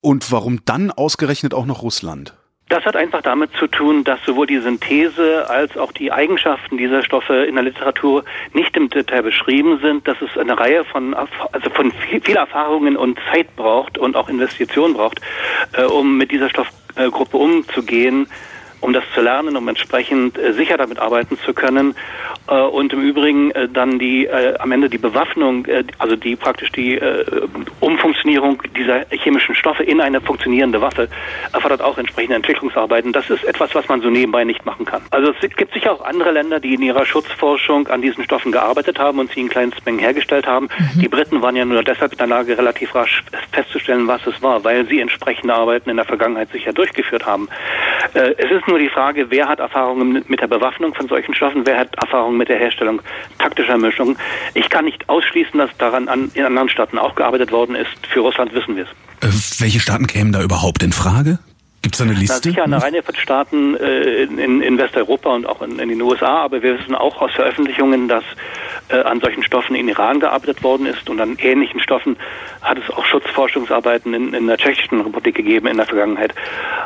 S2: Und warum dann ausgerechnet auch noch Russland?
S5: Das hat einfach damit zu tun, dass sowohl die Synthese als auch die Eigenschaften dieser Stoffe in der Literatur nicht im Detail beschrieben sind, dass es eine Reihe von, also von viel, viel Erfahrungen und Zeit braucht und auch Investitionen braucht, äh, um mit dieser Stoffgruppe umzugehen, um das zu lernen, um entsprechend äh, sicher damit arbeiten zu können äh, und im Übrigen äh, dann die am Ende die Bewaffnung, also die praktisch die Umfunktionierung dieser chemischen Stoffe in eine funktionierende Waffe erfordert auch entsprechende Entwicklungsarbeiten. Das ist etwas, was man so nebenbei nicht machen kann. Also es gibt sicher auch andere Länder, die in ihrer Schutzforschung an diesen Stoffen gearbeitet haben und sie in Kleinstmengen hergestellt haben. Die Briten waren ja nur deshalb in der Lage, relativ rasch festzustellen, was es war, weil sie entsprechende Arbeiten in der Vergangenheit sicher durchgeführt haben. Es ist nur die Frage, wer hat Erfahrungen mit, der Bewaffnung von solchen Stoffen, wer hat Erfahrungen mit der Herstellung taktischer Mischungen. Ich kann nicht ausschließen, dass daran an, in anderen Staaten auch gearbeitet worden ist. Für Russland wissen wir es.
S2: Äh, welche Staaten kämen da überhaupt in Frage? Gibt es da eine
S5: Na,
S2: Liste?
S5: sicher eine Reihe von Staaten äh, in, in Westeuropa und auch in, in den USA, aber wir wissen auch aus Veröffentlichungen, dass äh, an solchen Stoffen in Iran gearbeitet worden ist und an ähnlichen Stoffen hat es auch Schutzforschungsarbeiten in, in der Tschechischen Republik gegeben in der Vergangenheit.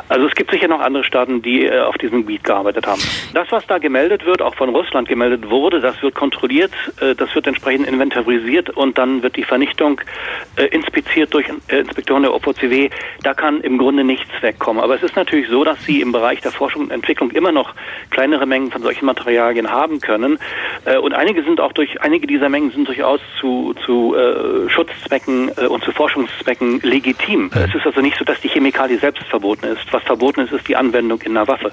S5: Also es gibt sicher noch andere Staaten, die äh, auf diesem Gebiet gearbeitet haben. Das, was da gemeldet wird, auch von Russland gemeldet wurde, das wird kontrolliert, äh, das wird entsprechend inventarisiert und dann wird die Vernichtung äh, inspiziert durch äh, Inspektoren der OVCW. Da kann im Grunde nichts wegkommen. Aber es ist natürlich so, dass sie im Bereich der Forschung und Entwicklung immer noch kleinere Mengen von solchen Materialien haben können. Äh, und einige sind auch durch durch einige dieser Mengen sind durchaus zu, zu äh, Schutzzwecken äh, und zu Forschungszwecken legitim. Es ist also nicht so, dass die Chemikalie selbst verboten ist. Was verboten ist, ist die Anwendung in einer Waffe.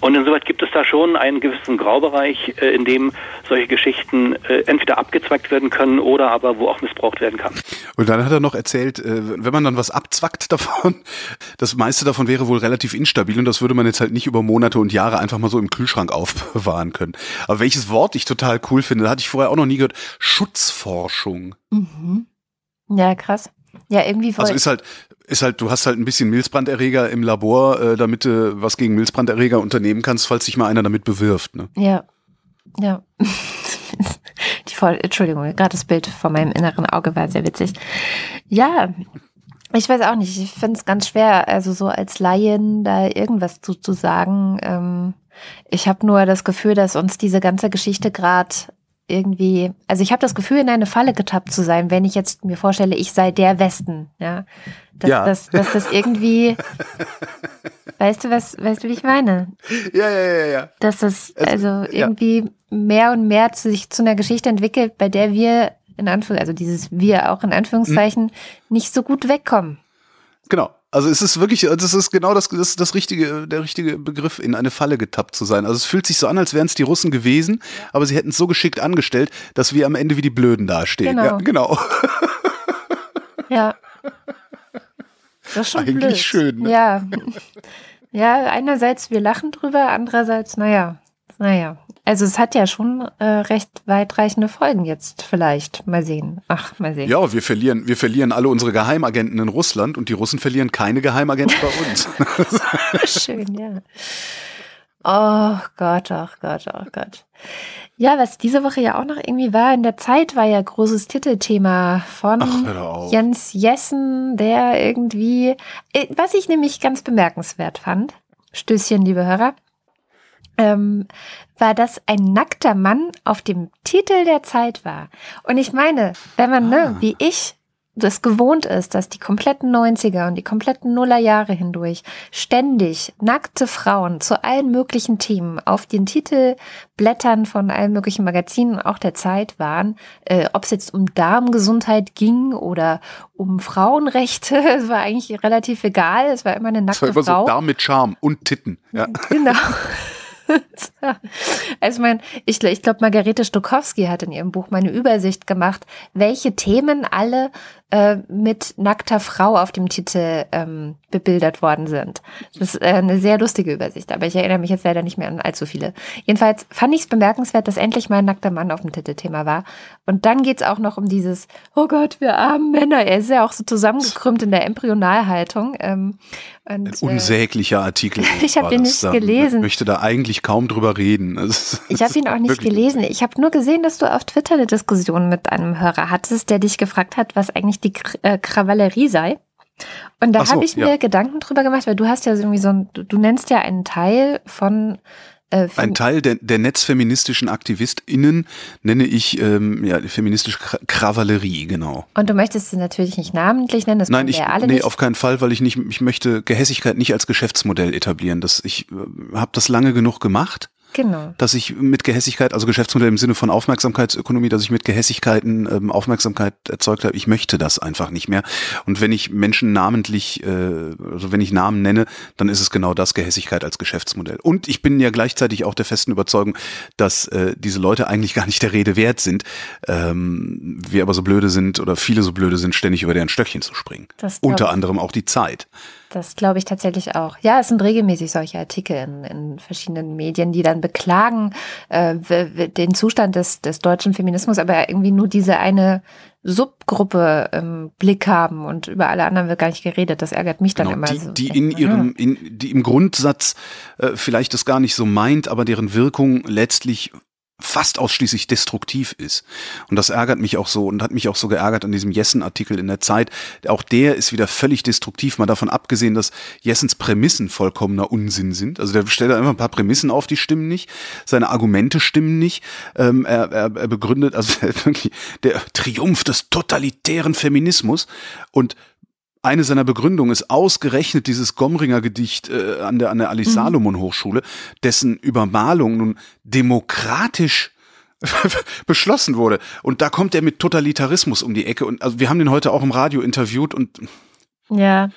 S5: Und insoweit gibt es da schon einen gewissen Graubereich, äh, in dem solche Geschichten äh, entweder abgezwackt werden können oder aber wo auch missbraucht werden kann.
S2: Und dann hat er noch erzählt, äh, wenn man dann was abzwackt davon, das meiste davon wäre wohl relativ instabil und das würde man jetzt halt nicht über Monate und Jahre einfach mal so im Kühlschrank aufbewahren können. Aber welches Wort ich total cool finde, da hatte ich vorher auch noch nie gehört, Schutzforschung.
S1: Mhm. Ja, krass. Ja, irgendwie.
S2: Also ist halt, ist halt, du hast halt ein bisschen Milzbranderreger im Labor, äh, damit du was gegen Milzbranderreger unternehmen kannst, falls sich mal einer damit bewirft. Ne?
S1: Ja. Ja. Die voll, Entschuldigung, gerade das Bild vor meinem inneren Auge war sehr witzig. Ja, ich weiß auch nicht. Ich finde es ganz schwer, also so als Laien da irgendwas zu, zu sagen. Ähm, ich habe nur das Gefühl, dass uns diese ganze Geschichte gerade irgendwie, also ich habe das Gefühl, in eine Falle getappt zu sein, wenn ich jetzt mir vorstelle, ich sei der Westen, ja. Dass,
S2: Ja.
S1: dass, dass das irgendwie, weißt du, was, weißt du, wie ich meine?
S2: Ja, ja, ja, ja.
S1: Dass das
S2: Also,
S1: also irgendwie mehr und mehr zu sich zu einer Geschichte entwickelt, bei der wir in Anführungszeichen, also dieses wir auch in Anführungszeichen, nicht so gut wegkommen.
S2: Genau. Also es ist wirklich, das ist genau das, das, das richtige, der richtige Begriff, in eine Falle getappt zu sein. Also es fühlt sich so an, als wären es die Russen gewesen, aber sie hätten es so geschickt angestellt, dass wir am Ende wie die Blöden dastehen.
S1: Genau.
S2: Ja, genau.
S1: Ja. Das ist schon
S2: Eigentlich
S1: blöd.
S2: schön, ne?
S1: Ja. Ja, einerseits wir lachen drüber, andererseits, naja, naja. Also es hat ja schon äh, recht weitreichende Folgen jetzt vielleicht. Mal sehen. Ach, mal sehen.
S2: Ja, wir verlieren, wir verlieren alle unsere Geheimagenten in Russland und die Russen verlieren keine Geheimagenten bei uns.
S1: Schön, ja. Oh Gott, oh Gott, oh Gott. Ja, was diese Woche ja auch noch irgendwie war, in der Zeit war ja großes Titelthema von
S2: Ach.
S1: Jens Jessen, der irgendwie, äh, was ich nämlich ganz bemerkenswert fand, Stößchen, liebe Hörer, ähm, war, dass ein nackter Mann auf dem Titel der Zeit war. Und ich meine, wenn man, ne, wie ich, das gewohnt ist, dass die kompletten 90er und die kompletten Nullerjahre hindurch ständig nackte Frauen zu allen möglichen Themen auf den Titelblättern von allen möglichen Magazinen, auch der Zeit waren, äh, ob es jetzt um Darmgesundheit ging oder um Frauenrechte, es war eigentlich relativ egal, es war immer eine
S2: Das war
S1: nackte
S2: immer
S1: Frau.
S2: so Darm mit Charme und Titten. Ja.
S1: Genau. Also ich meine, ich, ich glaube, Margarete Stokowski hat in ihrem Buch mal eine Übersicht gemacht, welche Themen alle äh, mit nackter Frau auf dem Titel ähm, bebildert worden sind. Das ist äh, eine sehr lustige Übersicht, aber ich erinnere mich jetzt leider nicht mehr an allzu viele. Jedenfalls fand ich es bemerkenswert, dass endlich mal ein nackter Mann auf dem Titelthema war. Und dann geht's auch noch um dieses, oh Gott, wir armen Männer. Er ist ja auch so zusammengekrümmt in der Embryonalhaltung. Ähm, und,
S2: Ein
S1: äh,
S2: unsäglicher Artikel.
S1: Ich hab
S2: war
S1: den
S2: das
S1: nicht
S2: da.
S1: gelesen.
S2: Ich möchte da eigentlich kaum drüber reden. Das
S1: Ich habe ihn auch nicht gelesen. Ich habe nur gesehen, dass du auf Twitter eine Diskussion mit einem Hörer hattest, der dich gefragt hat, was eigentlich die äh, Krawallerie sei. Und da
S2: so,
S1: habe ich
S2: ja.
S1: mir Gedanken drüber gemacht, weil du hast ja irgendwie so ein, du, nennst ja einen Teil von äh,
S2: Ein Teil der, der netzfeministischen AktivistInnen nenne ich ähm, ja, feministische Kra- Krawallerie, genau.
S1: und du möchtest sie natürlich nicht namentlich nennen, das
S2: Nein, ich,
S1: ja alle
S2: nee,
S1: nicht.
S2: auf keinen Fall, weil ich nicht, ich möchte Gehässigkeit nicht als Geschäftsmodell etablieren. Das, ich äh, habe das lange genug gemacht,
S1: genau.
S2: dass ich mit Gehässigkeit, also Geschäftsmodell im Sinne von Aufmerksamkeitsökonomie, dass ich mit Gehässigkeiten ähm, Aufmerksamkeit erzeugt habe. Ich möchte das einfach nicht mehr. Und wenn ich Menschen namentlich, äh, also wenn ich Namen nenne, dann ist es genau das, Gehässigkeit als Geschäftsmodell. Und ich bin ja gleichzeitig auch der festen Überzeugung, dass äh, diese Leute eigentlich gar nicht der Rede wert sind. Ähm, wir aber so blöde sind oder viele so blöde sind, ständig über deren Stöckchen zu springen. Unter anderem auch die Zeit.
S1: Das glaube ich tatsächlich auch. Ja, es sind regelmäßig solche Artikel in, in verschiedenen Medien, die dann beklagen äh, den Zustand des, des deutschen Feminismus, aber irgendwie nur diese eine Subgruppe im Blick haben und über alle anderen wird gar nicht geredet. Das ärgert mich dann
S2: Genau,
S1: immer
S2: die,
S1: so.
S2: die in ihrem, in, die im Grundsatz äh, vielleicht das gar nicht so meint, aber deren Wirkung letztlich fast ausschließlich destruktiv ist. Und das ärgert mich auch so und hat mich auch so geärgert an diesem Jessen-Artikel in der Zeit. Auch der ist wieder völlig destruktiv, mal davon abgesehen, dass Jessens Prämissen vollkommener Unsinn sind. Also der stellt einfach ein paar Prämissen auf, die stimmen nicht. Seine Argumente stimmen nicht. Ähm, er, er, er begründet, also wirklich der Triumph des totalitären Feminismus und eine seiner Begründungen ist ausgerechnet dieses Gomringer Gedicht äh, an der an der Alice Salomon Hochschule, dessen Übermalung nun demokratisch beschlossen wurde. Und da kommt er mit Totalitarismus um die Ecke. Und also wir haben den heute auch im Radio interviewt und
S1: Ja.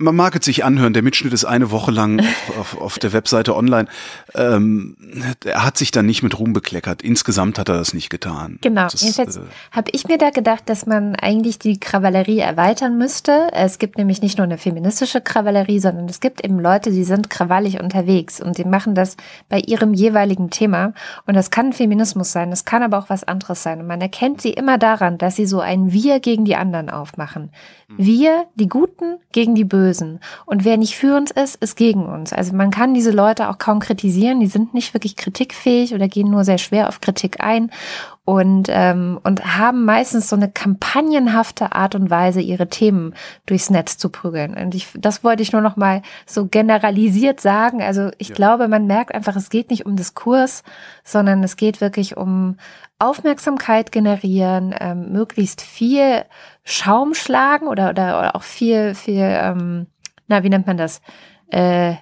S2: Man mag es sich anhören, der Mitschnitt ist eine Woche lang auf, auf der Webseite online. Ähm, er hat sich dann nicht mit Ruhm bekleckert. Insgesamt hat er das nicht getan.
S1: Genau.
S2: Das,
S1: Jedenfalls
S2: äh,
S1: habe ich mir da gedacht, dass man eigentlich die Krawallerie erweitern müsste. Es gibt nämlich nicht nur eine feministische Krawallerie, sondern es gibt eben Leute, die sind krawallig unterwegs und die machen das bei ihrem jeweiligen Thema. Und das kann Feminismus sein, das kann aber auch was anderes sein. Und man erkennt sie immer daran, dass sie so ein Wir gegen die anderen aufmachen. Wir, die Guten, gegen die Bösen. Und wer nicht für uns ist, ist gegen uns. Also man kann diese Leute auch kaum kritisieren. Die sind nicht wirklich kritikfähig oder gehen nur sehr schwer auf Kritik ein und, ähm, und haben meistens so eine kampagnenhafte Art und Weise, ihre Themen durchs Netz zu prügeln. Und ich, das wollte ich nur noch mal so generalisiert sagen. Also ich
S2: Ja.
S1: glaube, man merkt einfach, es geht nicht um Diskurs, sondern es geht wirklich um Aufmerksamkeit generieren, ähm, möglichst viel Schaum schlagen oder, oder, oder auch viel, viel, ähm, na, wie nennt man das? Äh,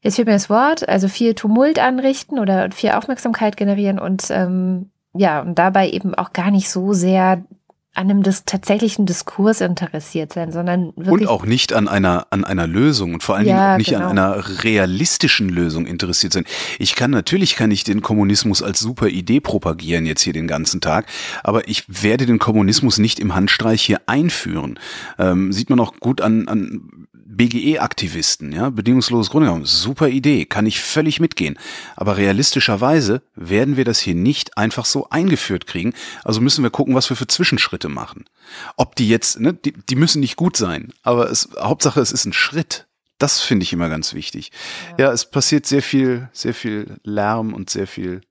S1: jetzt fehlt mir das Wort, also viel Tumult anrichten oder viel Aufmerksamkeit generieren und ähm, ja, und dabei eben auch gar nicht so sehr an einem dis tatsächlichen Diskurs interessiert sein, sondern
S2: Und
S1: wirklich
S2: auch nicht an einer, an einer Lösung und vor allen
S1: Ja,
S2: Dingen auch nicht
S1: genau.
S2: an einer realistischen Lösung interessiert sein. Ich kann, natürlich kann ich den Kommunismus als super Idee propagieren jetzt hier den ganzen Tag, aber ich werde den Kommunismus nicht im Handstreich hier einführen. Ähm, sieht man auch gut an, an BGE-Aktivisten, ja, bedingungsloses Grundeinkommen, super Idee, kann ich völlig mitgehen. Aber realistischerweise werden wir das hier nicht einfach so eingeführt kriegen. Also müssen wir gucken, was wir für Zwischenschritte machen. Ob die jetzt, ne, die, die müssen nicht gut sein, aber es, Hauptsache es ist ein Schritt. Das finde ich immer ganz wichtig. Ja. es passiert sehr viel, sehr viel Lärm und sehr viel.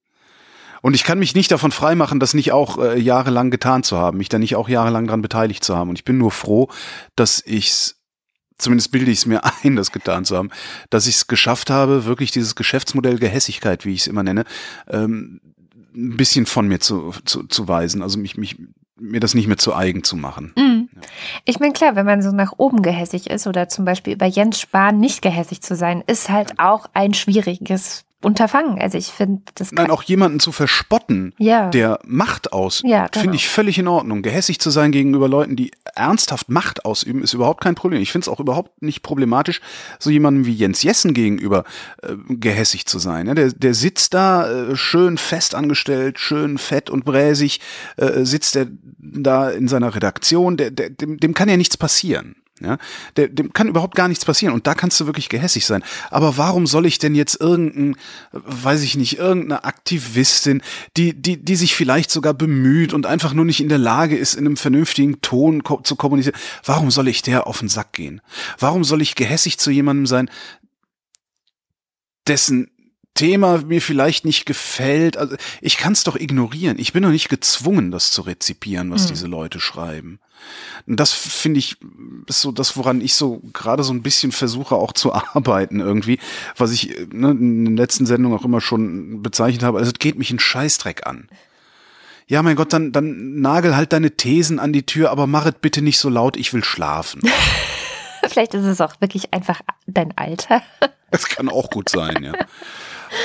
S2: Und ich kann mich nicht davon freimachen, das nicht auch äh, jahrelang getan zu haben, mich da nicht auch jahrelang dran beteiligt zu haben. Und ich bin nur froh, dass ich's zumindest bilde ich es mir ein, das getan zu haben, dass ich es geschafft habe, wirklich dieses Geschäftsmodell Gehässigkeit, wie ich es immer nenne, ähm, ein bisschen von mir zu, zu, zu weisen, also mich, mich, mir das nicht mehr zu eigen zu machen.
S1: Mhm. Ich meine, klar, wenn man so nach oben gehässig ist oder zum Beispiel über Jens Spahn nicht gehässig zu sein, ist halt auch ein schwieriges Unterfangen. Also ich finde, das
S2: Nein, auch jemanden zu verspotten,
S1: Ja.
S2: der Macht ausübt,
S1: Ja, genau.
S2: finde ich völlig in Ordnung. Gehässig zu sein gegenüber Leuten, die ernsthaft Macht ausüben, ist überhaupt kein Problem. Ich finde es auch überhaupt nicht problematisch, so jemandem wie Jens Jessen gegenüber äh, gehässig zu sein. Ja, der, der sitzt da äh, schön fest angestellt, schön fett und bräsig, äh, sitzt er da in seiner Redaktion, der, der, dem, dem kann ja nichts passieren. Ja, der, dem kann überhaupt gar nichts passieren und da kannst du wirklich gehässig sein. Aber warum soll ich denn jetzt irgendein, weiß ich nicht, irgendeine Aktivistin, die, die, die sich vielleicht sogar bemüht und einfach nur nicht in der Lage ist, in einem vernünftigen Ton ko zu kommunizieren, warum soll ich der auf den Sack gehen? Warum soll ich gehässig zu jemandem sein, dessen Thema mir vielleicht nicht gefällt. Also ich kann es doch ignorieren. Ich bin doch nicht gezwungen, das zu rezipieren, was
S1: Hm.
S2: diese Leute schreiben. Und das finde ich ist so das, woran ich so gerade so ein bisschen versuche auch zu arbeiten irgendwie, was ich äh, ne, in den letzten Sendungen auch immer schon bezeichnet habe. Also es geht mich ein Scheißdreck an. Ja, mein Gott, dann, dann nagel halt deine Thesen an die Tür, aber mach es bitte nicht so laut, ich will schlafen.
S1: vielleicht ist es auch wirklich einfach dein Alter.
S2: Das kann auch gut sein, ja.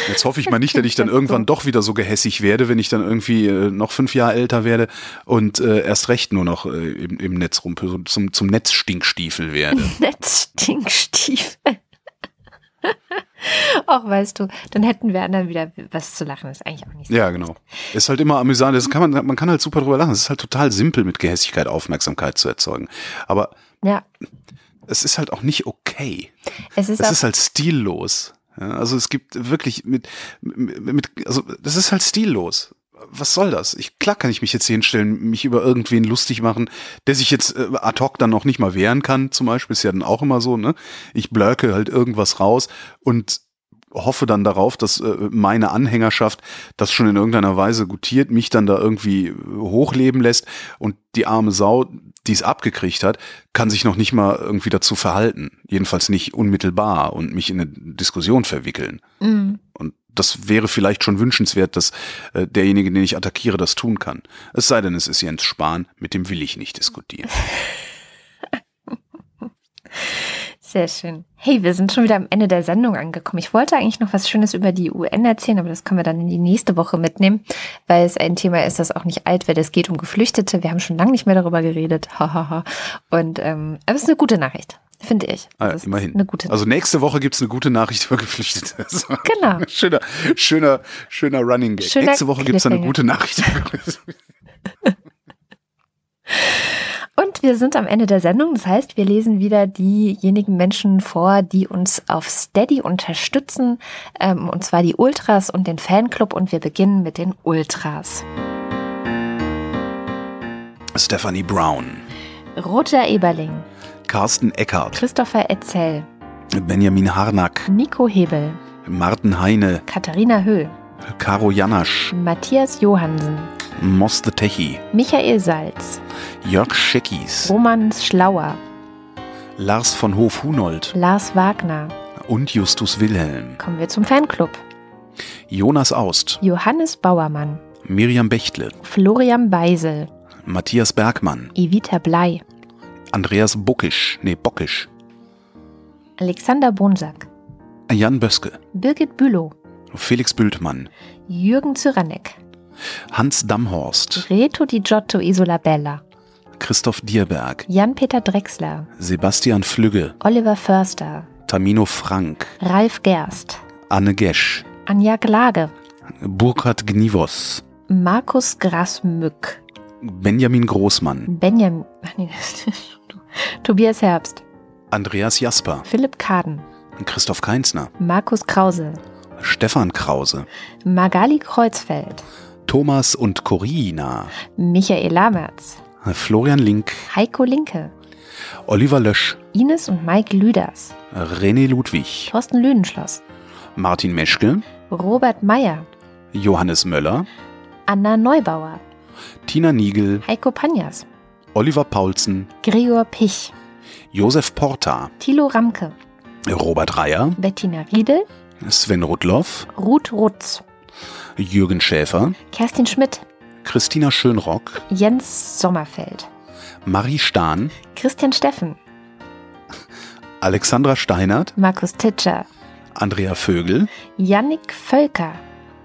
S2: Jetzt hoffe ich mal nicht, dass ich dann irgendwann doch wieder so gehässig werde, wenn ich dann irgendwie äh, noch fünf Jahre älter werde und äh, erst recht nur noch äh, im, im Netz so zum, zum Netzstinkstiefel werde.
S1: Netzstinkstiefel. Auch weißt du, dann hätten wir anderen wieder was zu lachen. Das ist eigentlich auch nicht so.
S2: Ja, genau. Ist halt immer amüsant. Das kann man, man kann halt super drüber lachen. Es ist halt total simpel, mit Gehässigkeit Aufmerksamkeit zu erzeugen. Aber
S1: Ja,
S2: es ist halt auch nicht okay.
S1: es ist
S2: Es ist halt stillos. Ja, also es gibt wirklich mit, mit, mit, also das ist halt stillos. Was soll das? Ich, klar kann ich mich jetzt hier hinstellen, mich über irgendwen lustig machen, der sich jetzt äh, ad hoc dann noch nicht mal wehren kann, zum Beispiel, ist ja dann auch immer so, ne? Ich blöcke halt irgendwas raus und hoffe dann darauf, dass äh, meine Anhängerschaft das schon in irgendeiner Weise gutiert, mich dann da irgendwie äh, hochleben lässt und die arme Sau, die es abgekriegt hat, kann sich noch nicht mal irgendwie dazu verhalten. Jedenfalls nicht unmittelbar und mich in eine Diskussion verwickeln.
S1: mm,
S2: Und das wäre vielleicht schon wünschenswert, dass äh, derjenige, den ich attackiere, das tun kann. Es sei denn, es ist Jens Spahn, mit dem will ich nicht diskutieren.
S1: Sehr schön. Hey, wir sind schon wieder am Ende der Sendung angekommen. Ich wollte eigentlich noch was Schönes über die UN erzählen, aber das können wir dann in die nächste Woche mitnehmen, weil es ein Thema ist, das auch nicht alt wird. Es geht um Geflüchtete. Wir haben schon lange nicht mehr darüber geredet. Hahaha. Und ähm, aber es ist eine gute Nachricht, finde ich.
S2: Ah,
S1: Das ist
S2: immerhin.
S1: Eine gute
S2: also nächste Woche gibt's eine gute Nachricht für Geflüchtete.
S1: Genau.
S2: schöner, schöner, schöner Running Gag.
S1: Schöner
S2: nächste Woche gibt's eine
S1: Cliffhanger.
S2: gute Nachricht für Geflüchtete.
S1: Und wir sind am Ende der Sendung. Das heißt, wir lesen wieder diejenigen Menschen vor, die uns auf Steady unterstützen. Ähm, und zwar die Ultras und den Fanclub. Und wir beginnen mit den Ultras.
S2: Stephanie Brown,
S1: Roger Eberling,
S2: Carsten Eckert,
S1: Christopher Etzel,
S2: Benjamin Harnack,
S1: Nico Hebel,
S2: Martin Heine,
S1: Katharina Höhl,
S2: Caro Janasch,
S1: Matthias Johansen,
S2: Moss the Techi,
S1: Michael Salz,
S2: Jörg Scheckis,
S1: Roman Schlauer,
S2: Lars von Hof-Hunold.
S1: Lars Wagner.
S2: und Justus Wilhelm,
S1: Kommen wir zum Fanclub.
S2: Jonas Aust,
S1: Johannes Bauermann,
S2: Miriam Bechtle,
S1: Florian Beisel,
S2: Matthias Bergmann,
S1: Evita Blei,
S2: Andreas Buckisch, nee, Bockisch,
S1: Alexander Bonsack,
S2: Jan Böske,
S1: Birgit Bülow,
S2: Felix Bültmann,
S1: Jürgen Zyranek,
S2: Hans Damhorst,
S1: Reto Di Giotto Isola Bella,
S2: Christoph Dierberg,
S1: Jan-Peter Drechsler,
S2: Sebastian Flügge,
S1: Oliver Förster,
S2: Tamino Frank,
S1: Ralf Gerst,
S2: Anne Gesch,
S1: Anja Glage,
S2: Burkhard Gnivos,
S1: Markus Grasmück,
S2: Benjamin Großmann,
S1: Benjamin, nee. Tobias Herbst,
S2: Andreas Jasper,
S1: Philipp Kaden,
S2: Christoph Keinsner,
S1: Markus Krause,
S2: Stefan Krause,
S1: Magali Kreuzfeld,
S2: Thomas und Corina,
S1: Michael Lamertz,
S2: Florian Link,
S1: Heiko Linke,
S2: Oliver Lösch,
S1: Ines und Mike Lüders,
S2: René Ludwig,
S1: Thorsten Lüdenschloss,
S2: Martin Meschke,
S1: Robert Meyer,
S2: Johannes Möller,
S1: Anna Neubauer,
S2: Tina Niegel,
S1: Heiko Panjas,
S2: Oliver Paulsen,
S1: Gregor Pich,
S2: Josef Porta,
S1: Thilo Ramke,
S2: Robert Reyer,
S1: Bettina Riedel,
S2: Sven Rudloff,
S1: Ruth Rutz,
S2: Jürgen Schäfer,
S1: Kerstin Schmidt,
S2: Christina Schönrock,
S1: Jens Sommerfeld,
S2: Marie Stahn,
S1: Christian Steffen,
S2: Alexandra Steinert,
S1: Markus Titscher,
S2: Andrea Vögel,
S1: Yannick Völker,